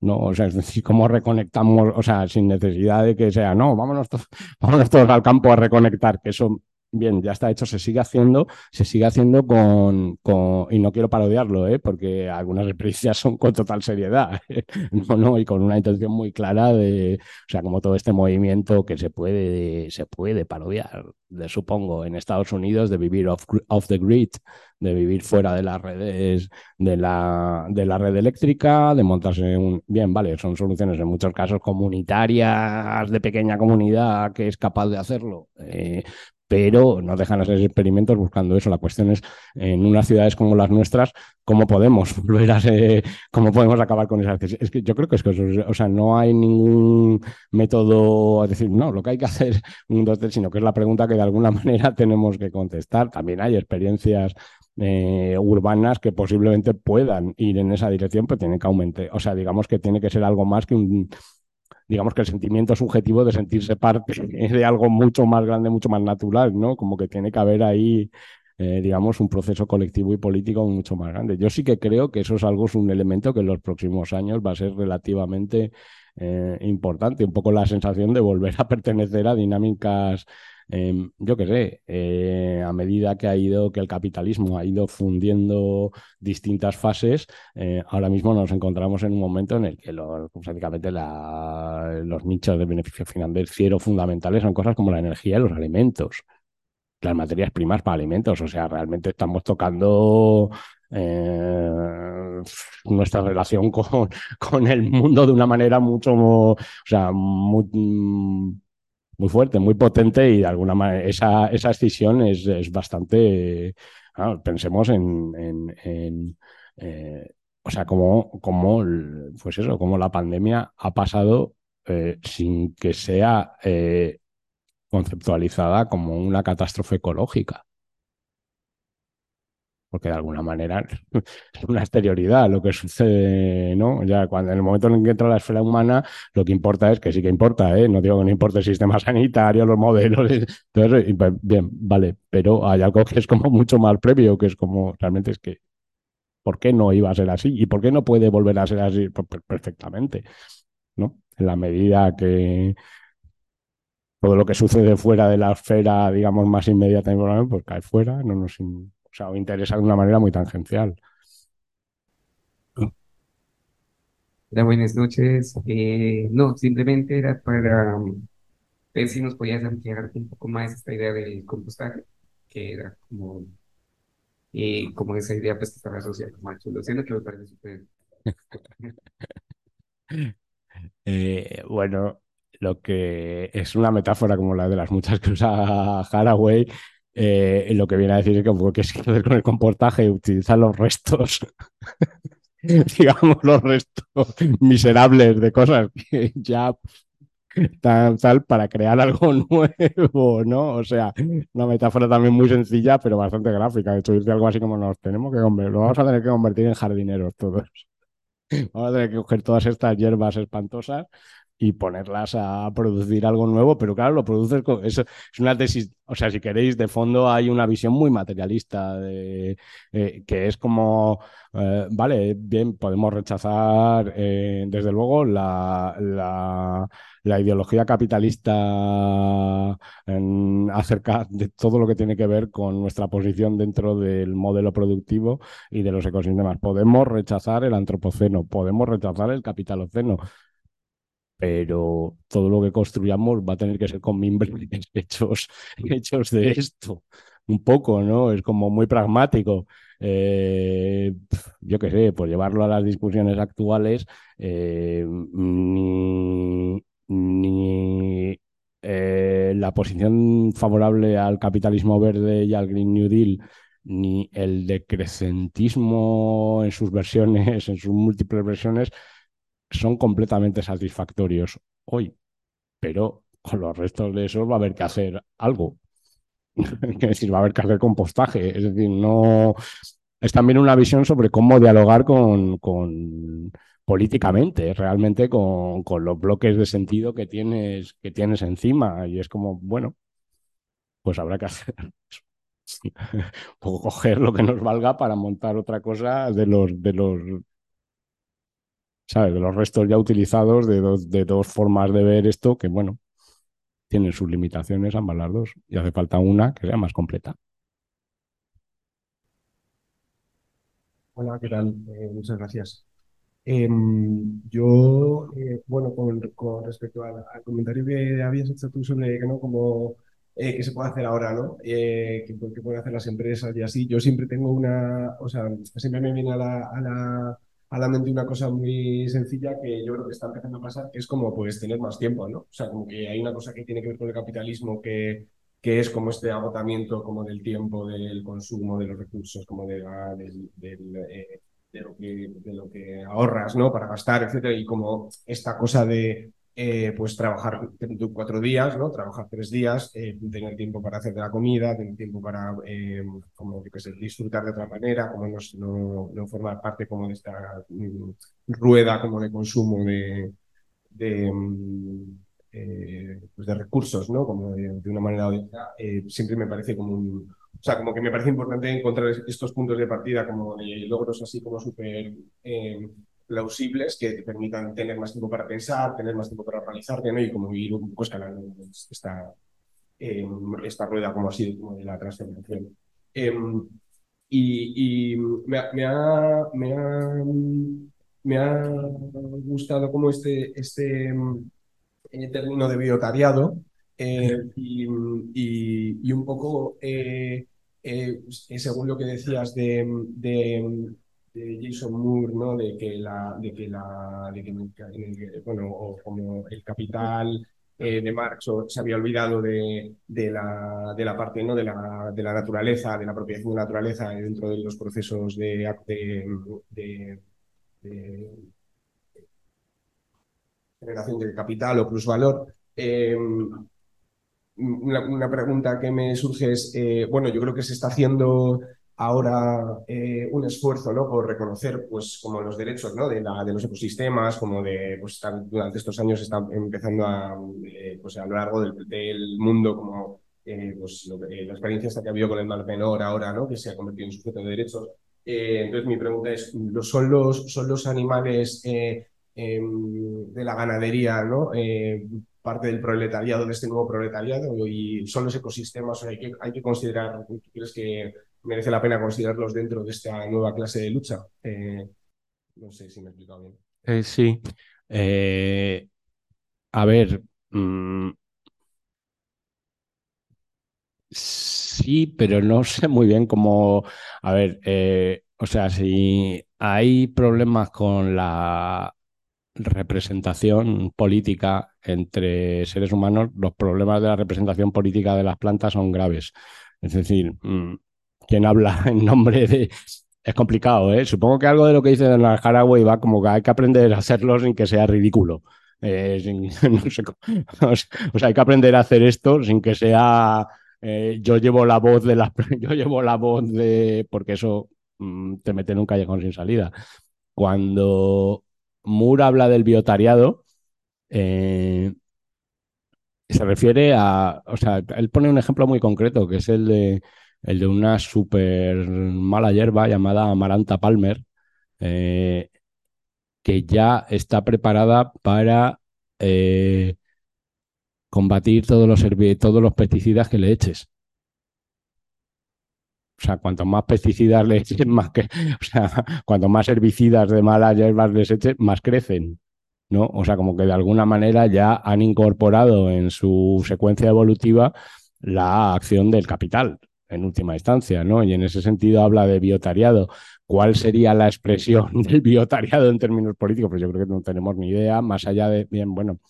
¿no? O sea, es decir, cómo reconectamos, o sea, sin necesidad de que sea, no, vámonos, vámonos todos al campo a reconectar, que eso bien, ya está hecho, se sigue haciendo, se sigue haciendo con, con y no quiero parodiarlo, ¿eh? porque algunas experiencias son con total seriedad, [LAUGHS] no, no, y con una intención muy clara de, o sea, como todo este movimiento que se puede, se puede parodiar, de, supongo, en Estados Unidos, de vivir off, off the grid, de vivir fuera de las redes, de la, de la red eléctrica, de montarse un... Bien, vale, son soluciones en muchos casos comunitarias, de pequeña comunidad que es capaz de hacerlo, eh, pero no dejan de ser experimentos buscando eso. La cuestión es, en unas ciudades como las nuestras, ¿cómo podemos [LAUGHS] volver a ser, cómo podemos acabar con esa Es que yo creo que es que, o sea, no hay ningún método a decir, no, lo que hay que hacer un dos, sino que es la pregunta que de alguna [LAUGHS] manera tenemos que contestar. También hay experiencias eh, urbanas que posiblemente puedan ir en esa dirección, pero tienen que aumentar, o sea, digamos que tiene que ser algo más que un digamos que el sentimiento subjetivo de sentirse parte [LAUGHS] de algo mucho más grande, mucho más natural, ¿no? Como que tiene que haber ahí, eh, digamos, un proceso colectivo y político mucho más grande. Yo sí que creo que eso es algo, es un elemento que en los próximos años va a ser relativamente eh, importante, un poco la sensación de volver a [LAUGHS] pertenecer a dinámicas Em, yo qué sé, eh, a medida que ha ido, que el capitalismo ha ido fundiendo distintas fases, eh, ahora mismo nos encontramos en un momento en el que los, prácticamente los nichos de beneficio financiero fundamentales son cosas como la energía y los alimentos, las materias primas para alimentos, o sea, realmente estamos tocando eh, nuestra relación [LAUGHS] con, con, el mundo de una manera mucho, o sea, muy, muy fuerte, muy potente y de alguna manera esa, esa escisión es, es bastante, pensemos en, en, eh, o sea, como, como, pues eso, como la pandemia ha pasado eh, sin que sea eh, conceptualizada como una catástrofe ecológica porque de alguna manera es [LAUGHS] una exterioridad lo que sucede, ¿no? Ya cuando en el momento en que entra la esfera humana, lo que importa es que sí que importa, ¿eh? No digo que no importe el sistema [LAUGHS] sanitario, los modelos, entonces, pues, bien, vale, pero hay algo que es como mucho más previo, que es como, realmente es que, ¿por qué no iba a ser así? ¿Y por qué no puede volver a ser así? Pues, pues, perfectamente, ¿no? En la medida que todo lo que sucede fuera de la esfera, digamos, más inmediata, pues cae fuera, no nos o sea, o interesa de una manera muy tangencial. Hola, buenas noches. Eh, no, simplemente era para ver si nos podías ampliar un poco más esta idea del compostaje, que era como, eh, como esa idea pues, que estaba asociada con el chulo, que me parece súper... [LAUGHS] Eh, bueno, lo que es una metáfora como la de las muchas que usa Haraway, eh, lo que viene a decir es que, pues, que es hacer con el comportaje utilizar los restos, [LAUGHS] digamos, los restos miserables de cosas que ya tal, tal, para crear algo [LAUGHS] nuevo, ¿no? O sea, una metáfora también muy sencilla, pero bastante gráfica. De hecho, dice algo así como nos tenemos que convertir, lo vamos a tener que convertir en jardineros todos. [LAUGHS] Vamos a tener que coger todas estas hierbas espantosas y ponerlas a producir algo nuevo, pero claro, lo produces eso. Es una tesis, o sea, si queréis, de fondo hay una visión muy materialista, de, eh, que es como, eh, vale, bien, podemos rechazar, eh, desde luego, la, la, ideología capitalista acerca de todo lo que tiene que ver con nuestra posición dentro del modelo productivo y de los ecosistemas. Podemos rechazar el antropoceno, podemos rechazar el capitaloceno, pero todo lo que construyamos va a tener que ser con mimbres [LAUGHS] hechos, hechos de esto. Un poco, ¿no? Es como muy pragmático. Eh, yo qué sé, por llevarlo a las discusiones actuales, eh, ni, ni eh, la posición favorable al capitalismo verde y al Green New Deal, ni el decrecentismo en sus versiones, [LAUGHS] en sus múltiples versiones, son completamente satisfactorios hoy, pero con los restos de eso va a haber que hacer algo. [LAUGHS] es decir, va a haber que hacer compostaje. Es decir, no. Es también una visión sobre cómo dialogar con, con políticamente, realmente con, con, los bloques de sentido que tienes, que tienes encima. Y es como, bueno, pues habrá que hacer [LAUGHS] o coger lo que nos valga para montar otra cosa de los, de los ¿sabes? De los restos ya utilizados de dos, de dos formas de ver esto que, bueno, tienen sus limitaciones ambas las dos y hace falta una que sea más completa. Hola, ¿qué tal? Eh, muchas gracias. Eh, yo, eh, bueno, con, respecto al, comentario que habías hecho tú sobre que no, como eh, qué se puede hacer ahora, ¿no? Eh, ¿qué, qué, pueden hacer las empresas y así. Yo siempre tengo una, o sea, siempre me viene a la la mente una cosa muy sencilla que yo creo que está empezando a pasar, que es como pues tener más tiempo, ¿no? O sea, como que hay una cosa que tiene que ver con el capitalismo que, que es como este agotamiento como del tiempo, del consumo, de los recursos, como de, ah, del, del, eh, de, lo que, de lo que ahorras, ¿no? Para gastar, etcétera, y como esta cosa de eh, pues trabajar cuatro días, ¿no? Trabajar tres días, eh, tener tiempo para hacer de la comida, tener tiempo para, eh, como que sé, disfrutar de otra manera, como no, no, no, formar parte como de esta um, rueda como de consumo de, de, um, pues de recursos, ¿no? Como de, de una manera siempre me parece como un, o sea, como que me parece importante encontrar estos puntos de partida como de logros así como súper plausibles que te permitan tener más tiempo para pensar, tener más tiempo para organizarte ¿no? y como ir un poco escalando esta, eh, esta rueda como ha sido como de la transformación. Eh, y, y me, ha, me, ha, me, ha, gustado como este, este eh, término de biotariado eh, y, y, un poco eh, según lo que decías de, de de Jason Moore, ¿no? De que la, de que la, de que, bueno, o como el capital eh, de Marx se había olvidado de, de, la, de la parte, ¿no? De la, de la naturaleza, de la apropiación de la naturaleza dentro de los procesos de, de, generación de capital o plusvalor. Eh, una, una, pregunta que me surge es, eh, bueno, yo creo que se está haciendo ahora eh, un esfuerzo ¿no? por reconocer pues, como los derechos ¿no? de, la, de los ecosistemas, como de, pues, durante estos años está empezando a, eh, pues, a lo largo del, del mundo, como eh, pues, lo, la experiencia que ha habido con el mal menor ahora, ¿no? que se ha convertido en sujeto de derechos. entonces mi pregunta es, ¿son los, son los animales em, de la ganadería ¿no? parte del proletariado, de este nuevo proletariado, y son los ecosistemas, hay, que, hay que considerar, ¿tú crees que merece la pena considerarlos dentro de esta nueva clase de lucha. Eh, no sé si me he explicado bien. Eh, sí. Eh, a ver. Mmm, sí, pero no [LAUGHS] sé muy bien cómo. A ver, o sea, si hay problemas con la representación política entre seres humanos, los problemas de la representación política de las plantas son graves. Es decir, mmm, quien habla [LAUGHS] en nombre de... Es complicado, ¿eh? Supongo que algo de lo que dice Donald Haraway va como que hay que aprender a hacerlo sin que sea ridículo. Eh, [LAUGHS] no sé, [LAUGHS] o sea, hay que aprender a hacer esto sin que sea eh, yo llevo la voz de las yo llevo la voz de porque eso mm, te mete en un callejón sin salida. Cuando Moore habla del biotariado, eh, se refiere a, o sea, él pone un ejemplo muy concreto, que es el de, el de una súper mala hierba llamada Amaranta Palmer, eh, que ya está preparada para eh, combatir todos los, todos los pesticidas que le eches. O sea, cuanto más pesticidas le eches, [LAUGHS] más o sea, cuanto más herbicidas de malas hierbas les eches, más crecen. ¿no? O sea, como que de alguna manera ya han incorporado en su secuencia evolutiva la acción del capital, en última instancia, ¿no? Y en ese sentido habla de biotariado. ¿Cuál sería la expresión [LAUGHS] del biotariado en términos políticos? Pues yo creo que no tenemos ni idea, más allá de, bien, bueno,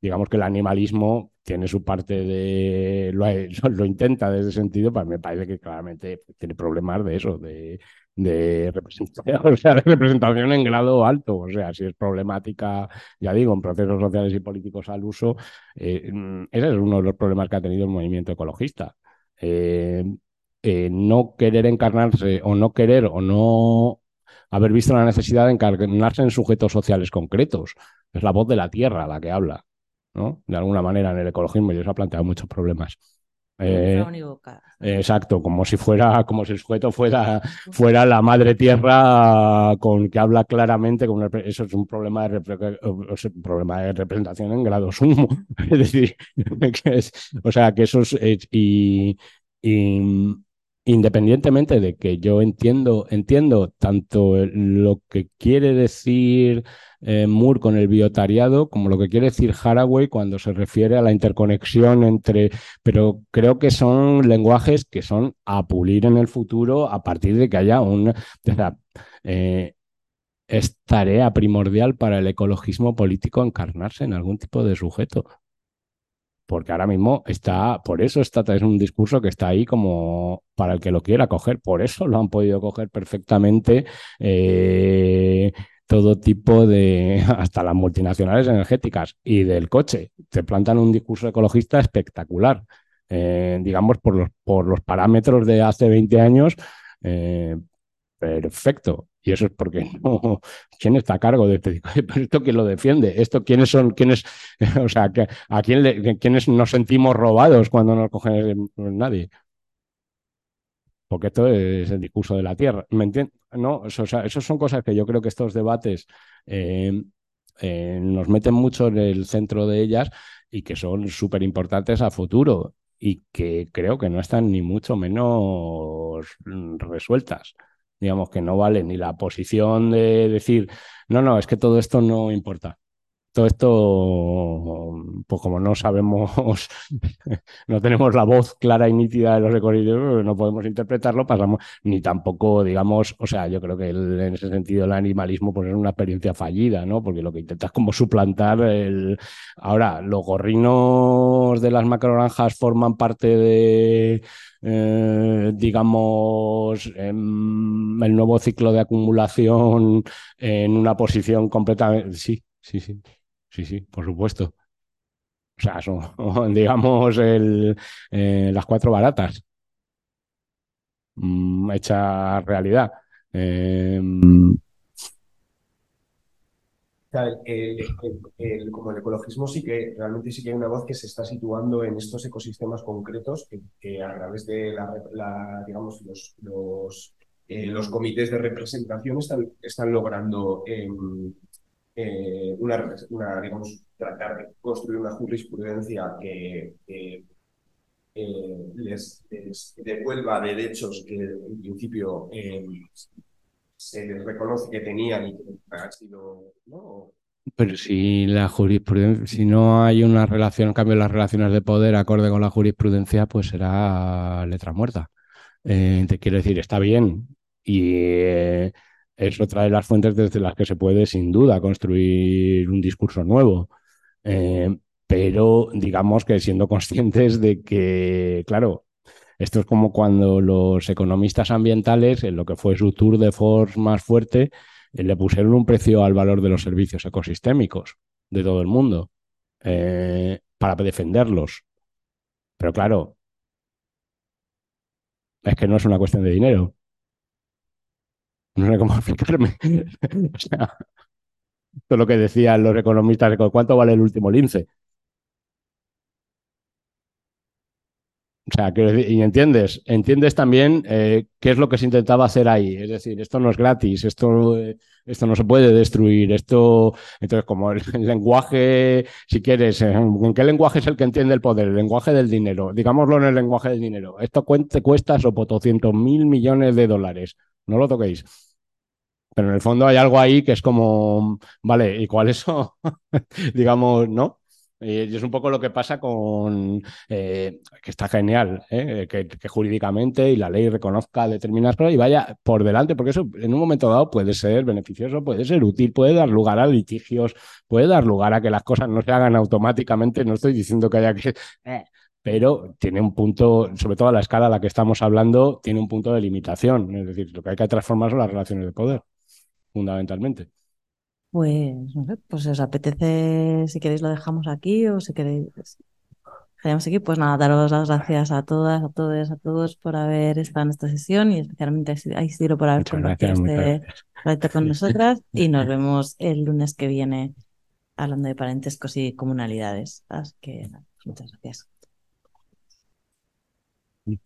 digamos que el animalismo tiene su parte de, lo, [LAUGHS] intenta desde ese sentido, pues me parece que claramente tiene problemas de eso, de, de representación, [LAUGHS] o sea, de representación en grado alto. O sea, si es problemática, ya digo, en procesos sociales y políticos al uso, eh, mm, ese es uno de los problemas que ha tenido el movimiento ecologista. Eh, eh, no querer encarnarse o no querer o no haber visto la necesidad de encarnarse en sujetos sociales concretos. Es la voz de la tierra la que habla, ¿no? De alguna manera en el ecologismo y eso ha planteado muchos problemas. Eh, exacto, como si fuera, como si el sujeto fuera, fuera la madre tierra con que habla claramente, con eso es un problema de, problema de representación en grado sumo. [LAUGHS] es decir, [LAUGHS] o sea que eso es, y, y, independientemente de que yo entiendo, entiendo tanto lo que quiere decir eh, Moore con el biotariado como lo que quiere decir Haraway cuando se refiere a la interconexión entre, pero creo que son lenguajes que son a pulir en el futuro a partir de que haya un... Eh, es tarea primordial para el ecologismo político encarnarse en algún tipo de sujeto porque ahora mismo está, por eso está, es un discurso que está ahí como para el que lo quiera coger, por eso lo han podido coger perfectamente eh, todo tipo de, [LAUGHS] hasta las multinacionales energéticas y del coche, te plantan un discurso ecologista espectacular, eh, digamos, por los, por los parámetros de hace 20 años, eh, perfecto. Y eso es porque [LAUGHS] no, ¿quién está a cargo de este? [LAUGHS] ¿Esto quién lo defiende? ¿Esto quiénes son? ¿Quiénes? [LAUGHS] O sea, ¿a quién le, quiénes nos sentimos robados cuando nos cogen nadie? Porque esto es el discurso de la tierra. ¿Me entiendes? No, o sea, esas son cosas que yo creo que estos debates eh, eh, nos meten mucho en el centro de ellas y que son súper importantes a futuro y que creo que no están ni mucho menos resueltas digamos que no vale ni la posición de decir, no, no, es que todo esto no importa. Todo esto, pues como no sabemos, [LAUGHS] no tenemos la voz clara y nítida de los recorridos, no podemos interpretarlo, pasamos, ni tampoco, digamos, o sea, yo creo que en ese sentido el animalismo pues es una experiencia fallida, ¿no? Porque lo que intentas como suplantar el... Ahora, los gorrinos de las macroranjas forman parte de eh, digamos, em, el nuevo ciclo de acumulación en una posición completamente... Sí, sí, sí, sí, sí, por supuesto. O sea, son, [LAUGHS] digamos, el, eh, las cuatro baratas mm, hecha realidad. Em, el, como el ecologismo sí que realmente sí que hay una voz que se está situando en estos ecosistemas concretos que, a través de la, digamos los, eh, los, comités de representación están, están logrando em, eh, una, una, digamos, tratar de construir una jurisprudencia que, eh, les, devuelva derechos que en principio em, se les reconoce que tenían y que han sido... Pero si la jurisprudencia, si no hay una relación, en cambio las relaciones de poder acorde con la jurisprudencia, pues será letra muerta. Eh, te quiero decir, está bien y eh, es otra de las fuentes desde las que se puede sin duda construir un discurso nuevo. Eh, pero digamos que siendo conscientes de que, claro, esto es como cuando los economistas ambientales, en lo que fue su tour de force más fuerte, eh, le pusieron un precio al valor de los servicios ecosistémicos de todo el mundo eh, para defenderlos. Pero claro, es que no es una cuestión de dinero. No sé cómo [LAUGHS] explicarme. Esto es lo que decían los economistas, ¿cuánto vale el último lince? O sea, y entiendes, entiendes también eh, qué es lo que se intentaba hacer ahí. Es decir, esto no es gratis, esto, esto no se puede destruir. Esto, entonces, como el, [LAUGHS] lenguaje, si quieres, eh, ¿en qué lenguaje es el que entiende el poder? El lenguaje del dinero. Digámoslo en el lenguaje del dinero. Esto cuesta, cuesta sopo 200 mil millones de dólares. No lo toquéis. Pero en el fondo hay algo ahí que es como, vale, ¿y cuál es eso? [LAUGHS] Digamos, ¿no? Y es un poco lo que pasa con, eh, que está genial, ¿eh? que, jurídicamente y la ley reconozca determinadas cosas y vaya por delante, porque eso en un momento dado puede ser beneficioso, puede ser útil, puede dar lugar a litigios, puede dar lugar a que las cosas no se hagan automáticamente. No estoy diciendo que haya que... [LAUGHS] Eh, pero tiene un punto, sobre todo a la escala a la que estamos hablando, tiene un punto de limitación. Es decir, lo que hay que transformar son las relaciones de poder, fundamentalmente. Pues, no sé, pues si os apetece, si queréis lo dejamos aquí o si queréis dejamos aquí, pues nada, daros las gracias a todas, a todos, a todos por haber estado en esta sesión y especialmente a Isidro por haber compartido este proyecto con nosotras y nos [LAUGHS] vemos el lunes que viene hablando de parentescos y comunalidades. Así que nada, muchas gracias. we